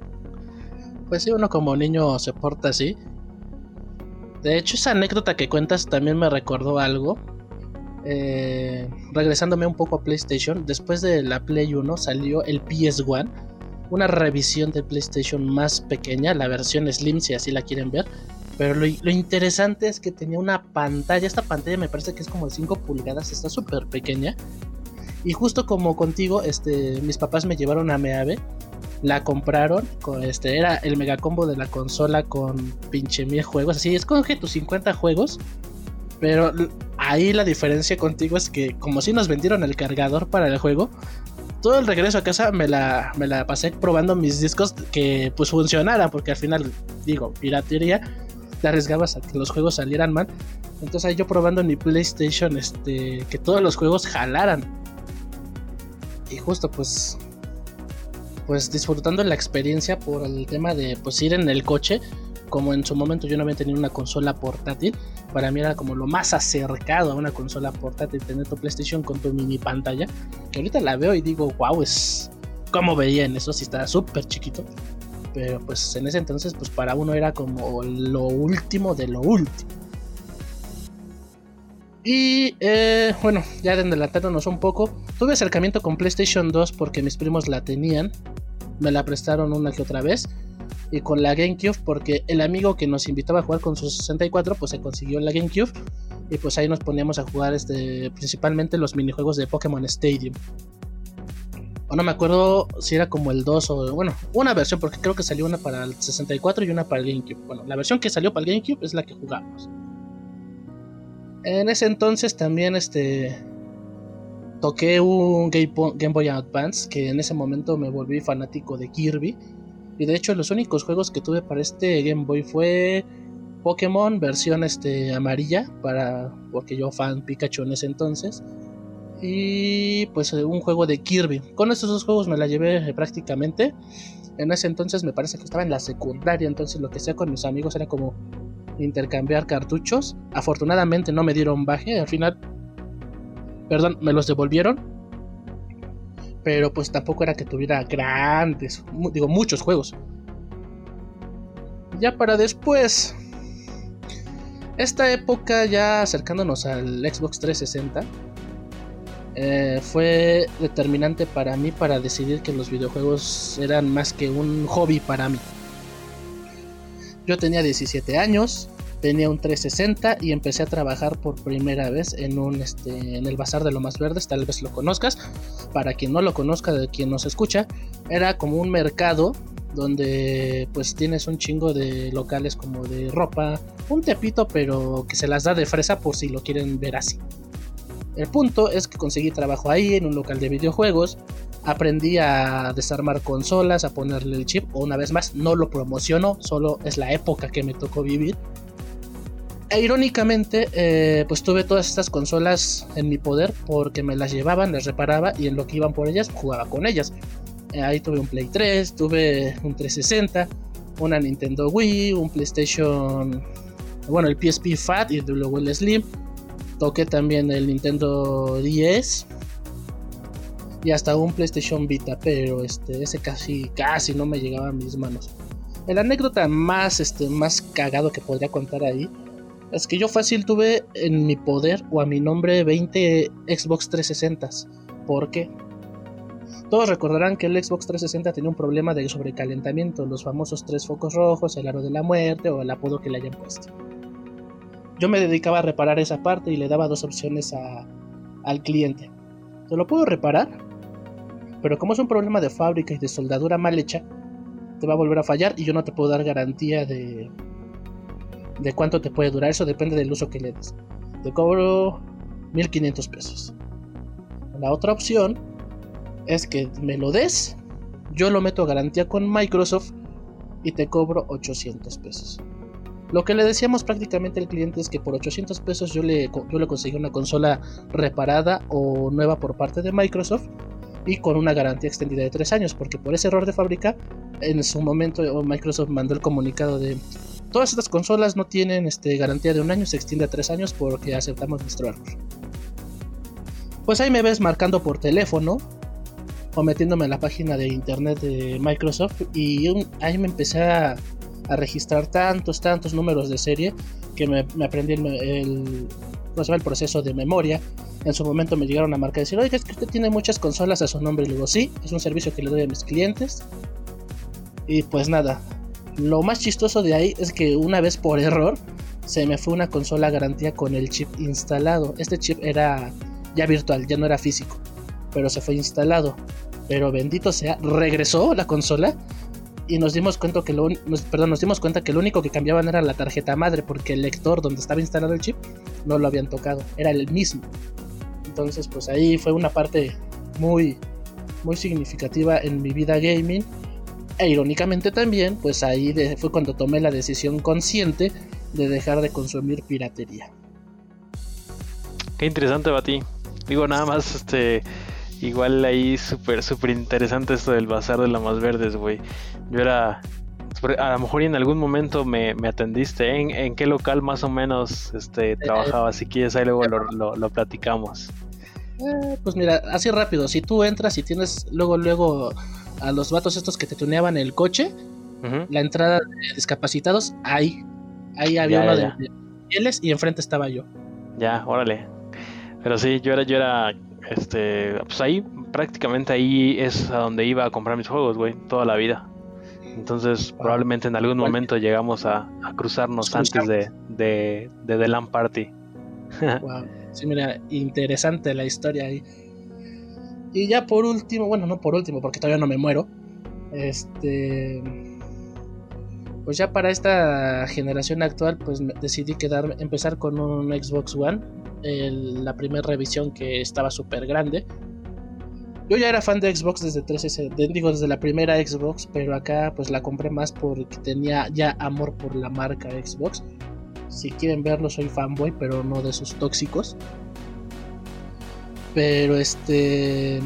Pues sí, uno como niño se porta así. De hecho, esa anécdota que cuentas también me recordó algo. Eh, regresándome un poco a PlayStation, después de la Play 1 salió el PS1 una revisión de PlayStation más pequeña, la versión Slim si así la quieren ver. Pero lo, interesante es que tenía una pantalla, esta pantalla me parece que es como de 5 pulgadas, está súper pequeña. Y justo como contigo, este, mis papás me llevaron a Meave, la compraron, con, este, era el mega combo de la consola con pinche mil juegos, así, escoge tus 50 juegos. Pero ahí la diferencia contigo es que como si nos vendieron el cargador para el juego, todo el regreso a casa me la, me la pasé probando mis discos que pues funcionaran, porque al final, digo, piratería, te arriesgabas a que los juegos salieran mal. Entonces ahí yo probando en mi PlayStation este, que todos los juegos jalaran. Y justo pues pues disfrutando la experiencia por el tema de pues ir en el coche como en su momento yo no había tenido una consola portátil, para mí era como lo más acercado a una consola portátil, tener tu PlayStation con tu mini pantalla, que ahorita la veo y digo, wow, es como veía en eso, si estaba súper chiquito, pero pues en ese entonces pues para uno era como lo último de lo último. Y eh, bueno, ya adelantándonos un poco, tuve acercamiento con PlayStation 2 porque mis primos la tenían, me la prestaron una que otra vez y con la GameCube porque el amigo que nos invitaba a jugar con su 64 pues se consiguió la GameCube y pues ahí nos poníamos a jugar este principalmente los minijuegos de Pokémon Stadium. O no me acuerdo si era como el 2 o bueno, una versión porque creo que salió una para el 64 y una para el GameCube. Bueno, la versión que salió para el GameCube es la que jugamos. En ese entonces también este toqué un Game Boy Advance que en ese momento me volví fanático de Kirby y de hecho los únicos juegos que tuve para este Game Boy fue Pokémon versión este, amarilla, para, porque yo fan Pikachu en ese entonces. Y pues un juego de Kirby. Con estos dos juegos me la llevé eh, prácticamente. En ese entonces me parece que estaba en la secundaria, entonces lo que hacía con mis amigos era como intercambiar cartuchos. Afortunadamente no me dieron baje, al final, perdón, me los devolvieron pero pues tampoco era que tuviera grandes, digo, muchos juegos. Ya para después, esta época ya acercándonos al Xbox 360, eh, fue determinante para mí para decidir que los videojuegos eran más que un hobby para mí. Yo tenía 17 años, tenía un 360 y empecé a trabajar por primera vez en un este en el bazar de lo más verdes tal vez lo conozcas. Para quien no lo conozca de quien nos escucha era como un mercado donde pues tienes un chingo de locales como de ropa un tepito pero que se las da de fresa por si lo quieren ver así. El punto es que conseguí trabajo ahí en un local de videojuegos. Aprendí a desarmar consolas, a ponerle el chip, una vez más, no lo promociono, solo es la época que me tocó vivir. E irónicamente, eh, pues tuve todas estas consolas en mi poder porque me las llevaban, las reparaba y en lo que iban por ellas jugaba con ellas. Eh, ahí tuve un Play 3, tuve un 360, una Nintendo Wii, un PlayStation, bueno, el PSP Fat y luego el Slim. Toqué también el Nintendo 10 y hasta un PlayStation Vita, pero este, ese casi, casi no me llegaba a mis manos. La anécdota más, este, más cagado que podría contar ahí es que yo fácil tuve en mi poder o a mi nombre 20 Xbox 360. ¿Por qué? Todos recordarán que el Xbox 360 tenía un problema de sobrecalentamiento, los famosos tres focos rojos, el aro de la muerte o el apodo que le hayan puesto. Yo me dedicaba a reparar esa parte y le daba dos opciones al cliente. Te lo puedo reparar, pero como es un problema de fábrica y de soldadura mal hecha, te va a volver a fallar y yo no te puedo dar garantía de, de cuánto te puede durar. Eso depende del uso que le des. Te cobro 1500 pesos. La otra opción es que me lo des, yo lo meto a garantía con Microsoft y te cobro 800 pesos. Lo que le decíamos prácticamente al cliente es que por 800 pesos yo le, yo le conseguí una consola reparada o nueva por parte de Microsoft y con una garantía extendida de 3 años, porque por ese error de fábrica, en su momento Microsoft mandó el comunicado de todas estas consolas no tienen este, garantía de un año, se extiende a 3 años porque aceptamos nuestro error. Pues ahí me ves marcando por teléfono o metiéndome en la página de internet de Microsoft y ahí me empecé a, registrar tantos, tantos números de serie que me, aprendí el, el, el, proceso de memoria. En su momento me llegaron a marcar y decir, oiga, es que usted tiene muchas consolas a su nombre. Y le digo, sí, es un servicio que le doy a mis clientes. Y pues nada, lo más chistoso de ahí es que una vez por error se me fue una consola garantía con el chip instalado. Este chip era ya virtual, ya no era físico, pero se fue instalado pero bendito sea, regresó la consola y nos dimos cuenta que lo, perdón, nos dimos cuenta que único que cambiaban era la tarjeta madre porque el lector donde estaba instalado el chip no lo habían tocado, era el mismo. Entonces, pues ahí fue una parte muy muy significativa en mi vida gaming. E irónicamente también, pues ahí fue cuando tomé la decisión consciente de dejar de consumir piratería. Qué interesante, Bati. Digo, nada más, este, Igual ahí súper, súper interesante esto del bazar de las más verdes, güey. Yo era... A lo mejor en algún momento me, atendiste. ¿En, ¿En, qué local más o menos este, eh, trabajaba? Si quieres, ahí luego lo, lo, platicamos. Eh, pues mira, así rápido. Si tú entras y tienes luego, luego a los vatos estos que te tuneaban el coche, la entrada de discapacitados, ahí. Ahí había uno de pieles y enfrente estaba yo. Ya, órale. Pero sí, yo era, yo era este, pues ahí, prácticamente ahí es a donde iba a comprar mis juegos, güey, toda la vida. Entonces, probablemente en algún momento llegamos a, cruzarnos antes de, de, de The Land Party. wow. Sí, mira, interesante la historia ahí. Y ya por último, bueno, no por último, porque todavía no me muero. Este. Pues ya para esta generación actual, pues decidí quedar, empezar con un Xbox One la primera revisión que estaba súper grande. Yo ya era fan de Xbox desde 360, digo desde la primera Xbox, pero acá pues la compré más porque tenía ya amor por la marca Xbox. Si quieren verlo soy fanboy, pero no de sus tóxicos. Pero este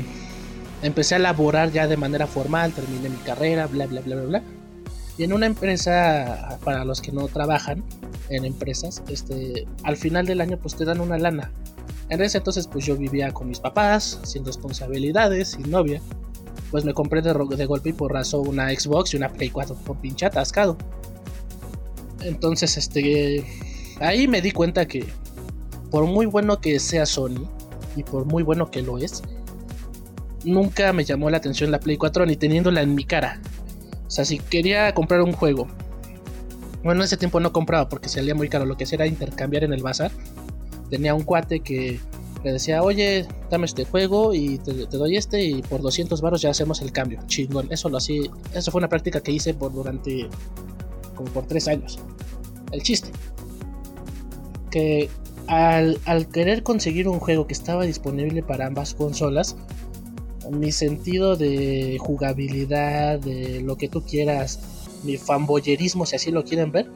empecé a laborar ya de manera formal, terminé mi carrera, bla bla bla bla bla. Y en una empresa, para los que no trabajan, en empresas, este, al final del año pues te dan una lana. En ese entonces pues yo vivía con mis papás, sin responsabilidades, sin novia. Pues me compré de, de golpe y porrazo una Xbox y una Play 4 por pinche atascado. Entonces este, ahí me di cuenta que por muy bueno que sea Sony y por muy bueno que lo es, nunca me llamó la atención la Play 4 ni teniéndola en mi cara. O sea, si quería comprar un juego bueno, en ese tiempo no compraba porque salía muy caro. Lo que hacía era intercambiar en el bazar. Tenía un cuate que le decía, oye, dame este juego y te, doy este y por 200 baros ya hacemos el cambio. Chingón. Eso lo así. Eso fue una práctica que hice por durante como por tres años. El chiste. Que al, al querer conseguir un juego que estaba disponible para ambas consolas, mi sentido de jugabilidad, de lo que tú quieras, mi fanboyerismo, si así lo quieren ver,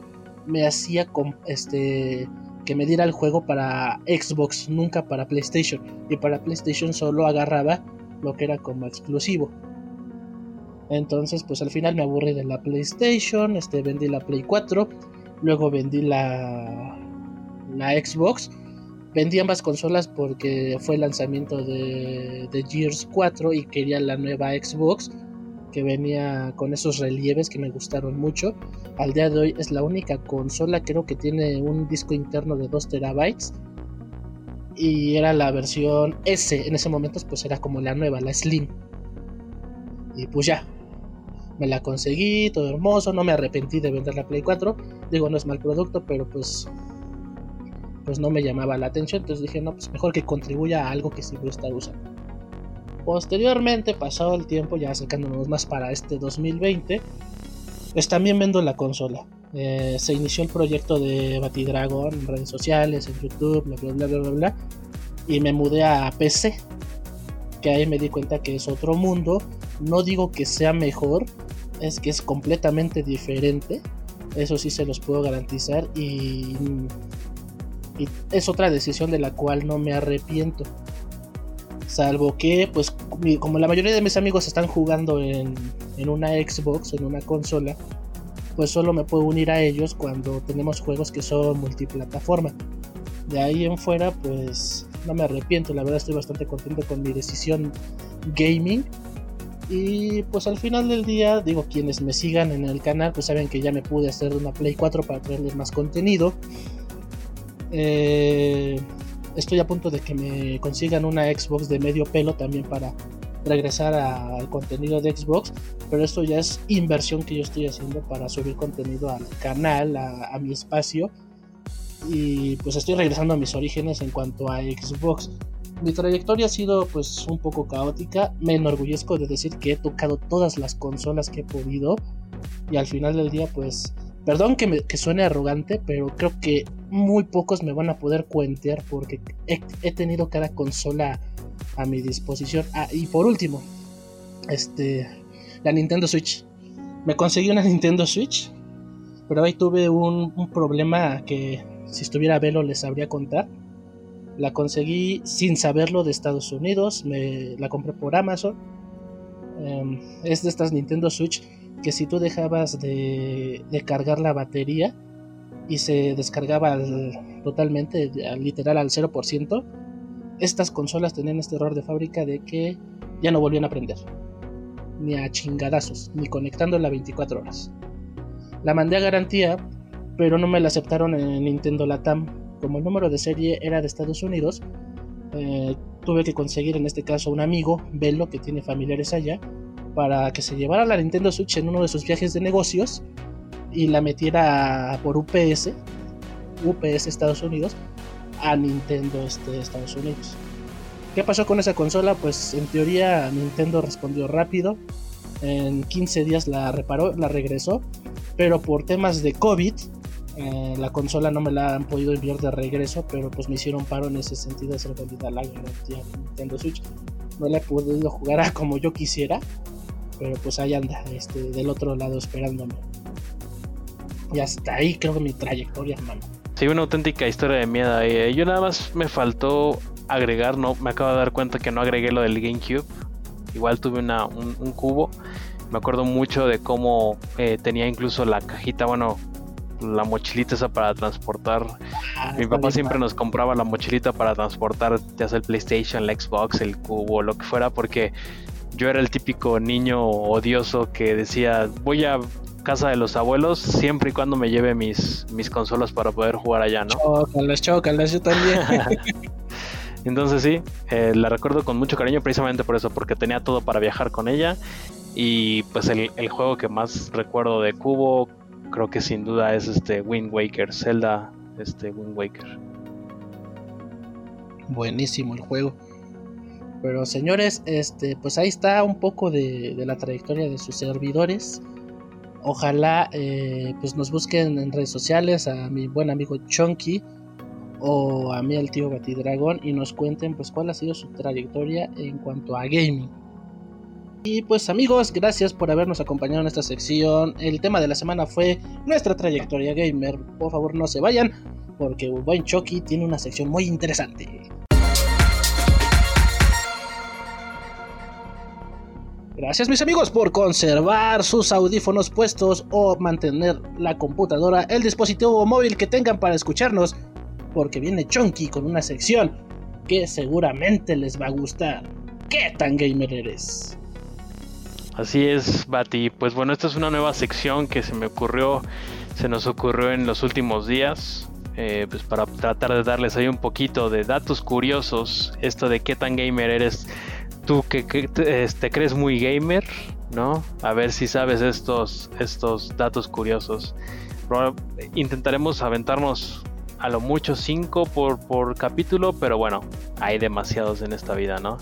me hacía este que me diera el juego para Xbox, nunca para PlayStation. Y para PlayStation solo agarraba lo que era como exclusivo. Entonces, pues al final me aburrí de la PlayStation, este vendí la Play 4, luego vendí la la Xbox. Vendí ambas consolas porque fue el lanzamiento de, de Gears 4 y quería la nueva Xbox que venía con esos relieves que me gustaron mucho. Al día de hoy es la única consola, creo que tiene un disco interno de 2 terabytes. Y era la versión S, en ese momento pues era como la nueva, la Slim. Y pues ya, me la conseguí, todo hermoso, no me arrepentí de vender la Play 4. Digo, no es mal producto, pero pues pues no me llamaba la atención, entonces dije, no, pues mejor que contribuya a algo que a estar usando. Posteriormente, pasado el tiempo, ya acercándonos más para este 2020, pues también vendo la consola. Eh, se inició el proyecto de Batidragon en redes sociales, en YouTube, bla bla bla bla bla, y me mudé a PC, que ahí me di cuenta que es otro mundo. No digo que sea mejor, es que es completamente diferente. Eso sí se los puedo garantizar y, es otra decisión de la cual no me arrepiento. Salvo que, pues, como la mayoría de mis amigos están jugando en, en una Xbox, en una consola, pues solo me puedo unir a ellos cuando tenemos juegos que son multiplataforma. De ahí en fuera, pues no me arrepiento, la verdad estoy bastante contento con mi decisión gaming. Y pues al final del día, digo, quienes me sigan en el canal, pues saben que ya me pude hacer una Play 4 para traerles más contenido. Eh, estoy a punto de que me consigan una Xbox de medio pelo también para regresar al contenido de Xbox, pero esto ya es inversión que yo estoy haciendo para subir contenido al canal, a, mi espacio, y pues estoy regresando a mis orígenes en cuanto a Xbox. Mi trayectoria ha sido pues un poco caótica, me enorgullezco de decir que he tocado todas las consolas que he podido y al final del día pues Perdón que, me, suene arrogante, pero creo que muy pocos me van a poder cuentear porque he, he, tenido cada consola a mi disposición. Ah, y por último, este, la Nintendo Switch. Me conseguí una Nintendo Switch, pero ahí tuve un, problema que si estuviera Velo les sabría contar. La conseguí sin saberlo de Estados Unidos, me la compré por Amazon. Em, es de estas Nintendo Switch que si tú dejabas de, cargar la batería y se descargaba totalmente, literal al 0%, estas consolas tenían este error de fábrica de que ya no volvían a prender. Ni a chingadazos, ni conectando las 24 horas. La mandé a garantía, pero no me la aceptaron en Nintendo Latam. Como el número de serie era de Estados Unidos, eh, tuve que conseguir en este caso un amigo, Velo, que tiene familiares allá, para que se llevara la Nintendo Switch en uno de sus viajes de negocios y la metiera por UPS, UPS Estados Unidos, a Nintendo este, Estados Unidos. ¿Qué pasó con esa consola? Pues en teoría Nintendo respondió rápido. En 15 días la reparó, la regresó. Pero por temas de COVID, eh, la consola no me la han podido enviar de regreso. Pero pues me hicieron paro en ese sentido de ser vendida la Nintendo Switch. No la he podido jugar como yo quisiera. Pero pues ahí anda, este, del otro lado esperándome. Y hasta ahí creo que mi trayectoria, hermano. Sí, una auténtica historia de miedo. Eh, yo nada más me faltó agregar, no, me acabo de dar cuenta que no agregué lo del GameCube. Igual tuve una, un, cubo. Me acuerdo mucho de cómo eh, tenía incluso la cajita, bueno, la mochilita esa para transportar. Ah, Mi papá siempre nos compraba la mochilita para transportar ya sea el PlayStation, el Xbox, el cubo, lo que fuera, porque yo era el típico niño odioso que decía, voy a casa de los abuelos siempre y cuando me lleve mis, mis consolas para poder jugar allá, ¿no? Chócalas, chócalas, yo también. Entonces sí, eh, la recuerdo con mucho cariño precisamente por eso, porque tenía todo para viajar con ella. Y pues el, juego que más recuerdo de Cubo, creo que sin duda es este Wind Waker, Zelda, este Wind Waker. Buenísimo el juego. Pero señores, este, pues ahí está un poco de, la trayectoria de sus servidores. Ojalá eh, pues nos busquen en redes sociales a mi buen amigo Chunky o a mí el tío Batidragón y nos cuenten pues cuál ha sido su trayectoria en cuanto a gaming. Y pues amigos, gracias por habernos acompañado en esta sección. El tema de la semana fue nuestra trayectoria gamer. Por favor no se vayan porque buen Chucky tiene una sección muy interesante. Gracias mis amigos por conservar sus audífonos puestos o mantener la computadora, el dispositivo móvil que tengan para escucharnos, porque viene Chunky con una sección que seguramente les va a gustar. ¿Qué tan gamer eres? Así es, Bati. Pues bueno, esta es una nueva sección que se me ocurrió, se nos ocurrió en los últimos días. Eh, pues para tratar de darles ahí un poquito de datos curiosos, esto de qué tan gamer eres tú que, te este, crees muy gamer ¿no? A ver si sabes estos, estos datos curiosos. Intentaremos aventarnos a lo mucho 5 por, por capítulo, pero bueno, hay demasiados en esta vida, ¿no?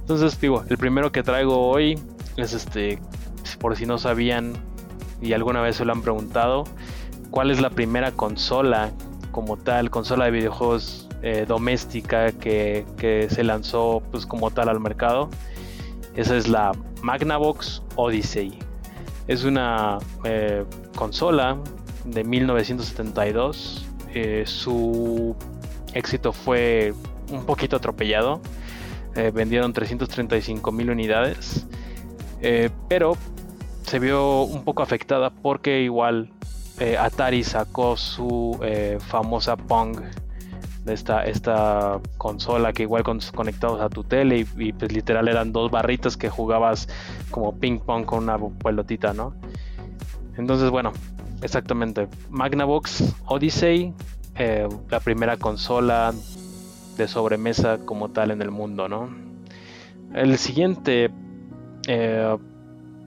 Entonces, digo, el primero que traigo hoy es este, por si no sabían y alguna vez se lo han preguntado, ¿cuál es la primera consola como tal, consola de videojuegos eh, doméstica que, se lanzó pues como tal al mercado? Esa es la Magnavox Odyssey. Es una eh, consola de 1972. Eh, su éxito fue un poquito atropellado. vendieron 335 mil unidades. Pero se vio un poco afectada porque igual eh, Atari sacó su eh, famosa Pong de esta, esta consola que igual con, conectados a tu tele y, pues literal eran dos barritas que jugabas como ping pong con una pelotita, ¿no? Entonces bueno, exactamente. Magnavox Odyssey, eh, la primera consola de sobremesa como tal en el mundo, ¿no? El siguiente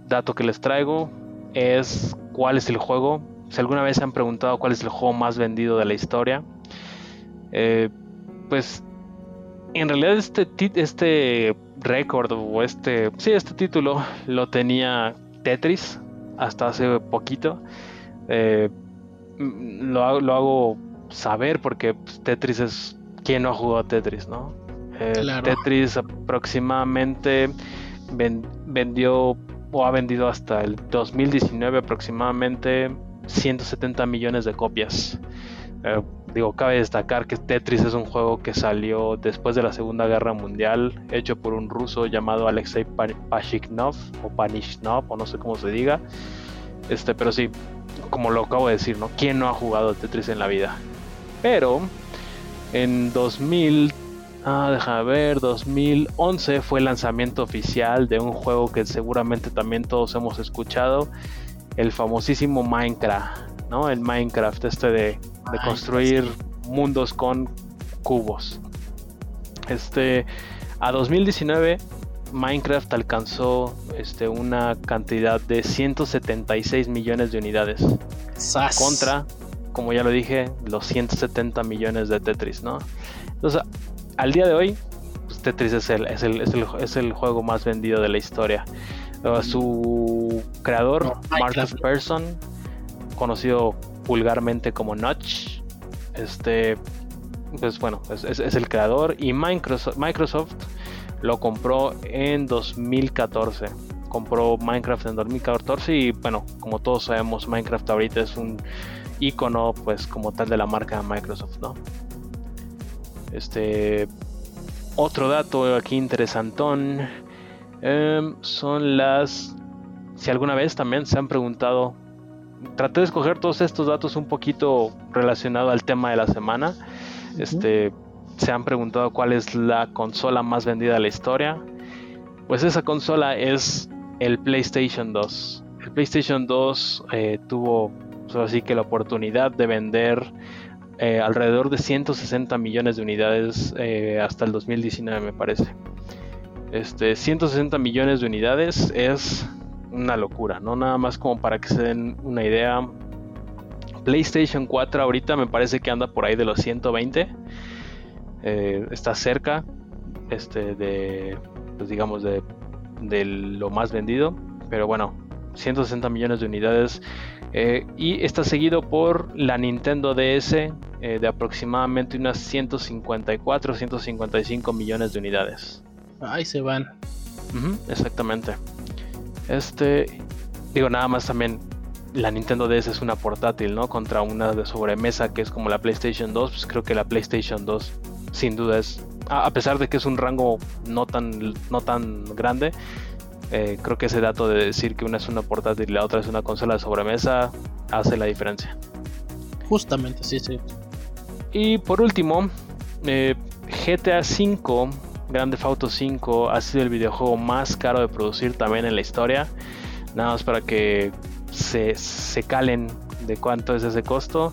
dato que les traigo es cuál es el juego si alguna vez se han preguntado cuál es el juego más vendido de la historia, eh, pues en realidad este, este récord o este, sí, este título lo tenía Tetris hasta hace poquito. Eh, lo, hago saber porque pues, Tetris es quien no ha jugado a Tetris, ¿no? Eh, Tetris aproximadamente vendió o ha vendido hasta el 2019 aproximadamente 170 millones de copias. Eh, digo, cabe destacar que Tetris es un juego que salió después de la Segunda Guerra Mundial, hecho por un ruso llamado Alexei Pashiknov o Panishnov, o no sé cómo se diga. Este, pero sí, como lo acabo de decir, ¿no? ¿Quién no ha jugado Tetris en la vida? Pero en 2000, ah, déjame ver, 2011 fue el lanzamiento oficial de un juego que seguramente también todos hemos escuchado el famosísimo Minecraft, ¿no? El Minecraft este de, construir mundos con cubos. Este, a 2019 Minecraft alcanzó este, una cantidad de 176 millones de unidades. Contra, como ya lo dije, los 170 millones de Tetris, ¿no? Entonces, al día de hoy, pues, Tetris es el, es, el, es el juego más vendido de la historia. Su creador, Marcus Persson, conocido vulgarmente como Notch, este, pues bueno, es, el creador y Microsoft, Microsoft lo compró en 2014 compró Minecraft en 2014 y bueno, como todos sabemos, Minecraft ahorita es un icono pues como tal de la marca Microsoft, ¿no? Este otro dato aquí interesantón Em, son las... Si alguna vez también se han preguntado, traté de escoger todos estos datos un poquito relacionado al tema de la semana. Este, se han preguntado cuál es la consola más vendida de la historia. Pues esa consola es el PlayStation 2. El PlayStation 2 eh, tuvo pues así que la oportunidad de vender eh, alrededor de 160 millones de unidades eh, hasta el 2019 me parece. Este, 160 millones de unidades es una locura, ¿no? Nada más como para que se den una idea. PlayStation 4 ahorita me parece que anda por ahí de los 120. Eh, está cerca este, de, pues digamos, de, lo más vendido. Pero bueno, 160 millones de unidades. Eh, y está seguido por la Nintendo DS eh, de aproximadamente unas 154, 155 millones de unidades. Ahí se van. exactamente. Este, digo, nada más también la Nintendo DS es una portátil, ¿no? Contra una de sobremesa que es como la PlayStation 2, pues creo que la PlayStation 2 sin duda es, a pesar de que es un rango no tan, no tan grande, eh, creo que ese dato de decir que una es una portátil y la otra es una consola de sobremesa hace la diferencia. Justamente, sí, sí. Y por último, eh, GTA V Grand Theft Auto 5 ha sido el videojuego más caro de producir también en la historia. Nada más para que se, se calen de cuánto es ese costo.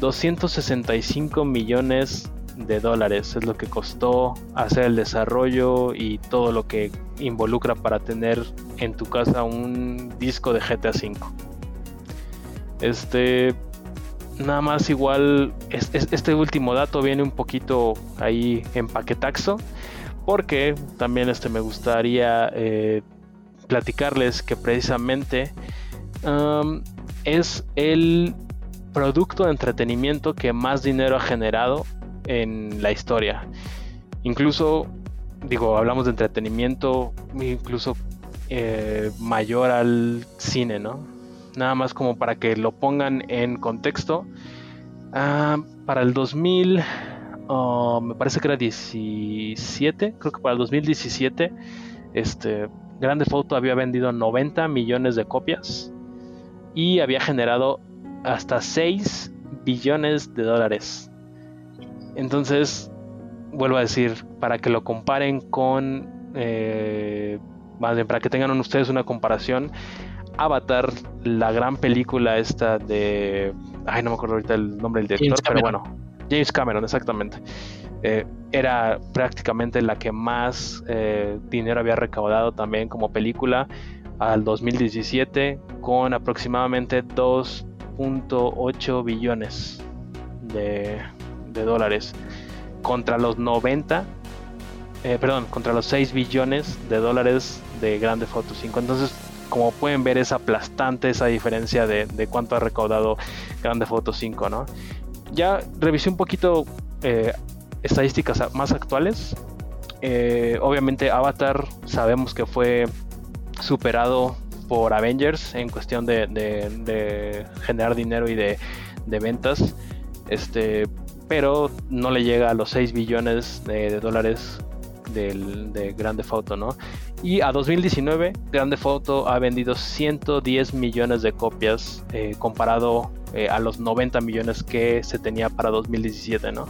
265 millones de dólares es lo que costó hacer el desarrollo y todo lo que involucra para tener en tu casa un disco de GTA V. Este, nada más igual, este último dato viene un poquito ahí en paquetaxo, porque también este me gustaría eh, platicarles que precisamente es el producto de entretenimiento que más dinero ha generado en la historia. Incluso, digo, hablamos de entretenimiento, incluso eh, mayor al cine, ¿no? Nada más como para que lo pongan en contexto. Ah, para el 2000, me parece que era 17, creo que para el 2017, este, Grande Foto había vendido 90 millones de copias y había generado hasta 6 billones de dólares. Entonces, vuelvo a decir, para que lo comparen con, eh, más bien, para que tengan ustedes una comparación, Avatar, la gran película esta de, ay, no me acuerdo ahorita el nombre del director, pero bueno, James Cameron, exactamente. Eh, era prácticamente la que más eh, dinero había recaudado también como película al 2017 con aproximadamente 2.8 billones de, dólares contra los 90 eh, perdón contra los 6 billones de dólares de Grande Foto 5 entonces como pueden ver es aplastante esa diferencia de, de cuánto ha recaudado Grande Foto 5 no ya revisé un poquito eh, estadísticas más actuales. Eh, obviamente Avatar sabemos que fue superado por Avengers en cuestión de, generar dinero y de, ventas. Este, pero no le llega a los 6 billones de, dólares del, de Grande Foto, ¿no? Y a 2019, Grande Foto ha vendido 110 millones de copias eh, comparado eh, a los 90 millones que se tenía para 2017, ¿no?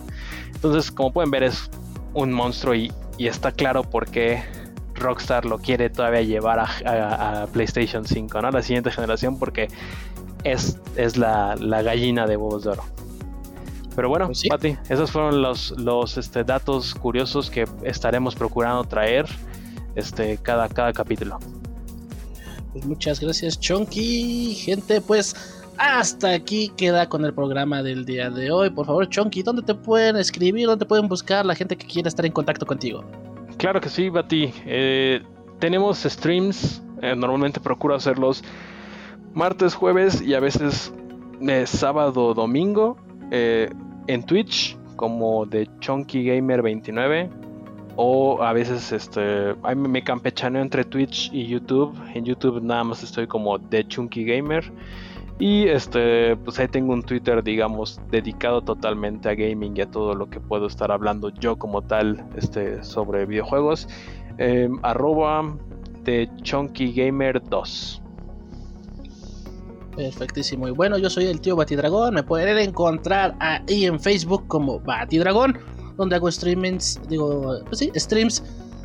Entonces, como pueden ver, es un monstruo y, está claro por qué Rockstar lo quiere todavía llevar a, PlayStation 5, ¿no? La siguiente generación, porque es, es la, gallina de huevos de oro. Pero bueno, pues Pati, esos fueron los, los este, datos curiosos que estaremos procurando traer este, cada, cada capítulo. Pues muchas gracias, Chonky. Gente, pues hasta aquí queda con el programa del día de hoy. Por favor, Chonky, ¿dónde te pueden escribir? ¿Dónde pueden buscar la gente que quiera estar en contacto contigo? Claro que sí, Bati. Eh, tenemos streams, eh, normalmente procuro hacerlos martes, jueves y a veces eh, sábado, domingo en Twitch como de Chunky Gamer 29 o a veces este me campechaneo entre Twitch y YouTube. En YouTube nada más estoy como de Chunky Gamer. Y este, pues ahí tengo un Twitter, digamos, dedicado totalmente a gaming y a todo lo que puedo estar hablando yo como tal este, sobre videojuegos. Em, arroba de Chunky Gamer 2. Perfectísimo. Y bueno, yo soy el tío Batidragón. Me pueden encontrar ahí en Facebook como Batidragón, donde hago streamings, digo, pues sí, streams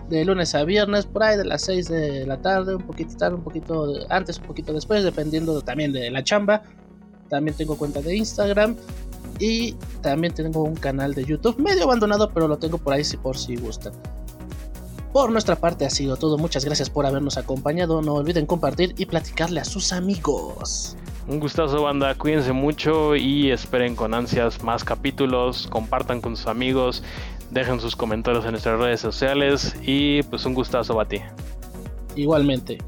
de lunes a viernes, por ahí de las 6 de la tarde, un poquito tarde, un poquito antes, un poquito después, dependiendo también de la chamba. También tengo cuenta de Instagram y también tengo un canal de YouTube medio abandonado, pero lo tengo por ahí si por si gustan. Por nuestra parte ha sido todo. Muchas gracias por habernos acompañado. No olviden compartir y platicarle a sus amigos. Un gustazo, banda. Cuídense mucho y esperen con ansias más capítulos. Compartan con sus amigos dejen sus comentarios en nuestras redes sociales y pues un gustazo, Bati. Igualmente.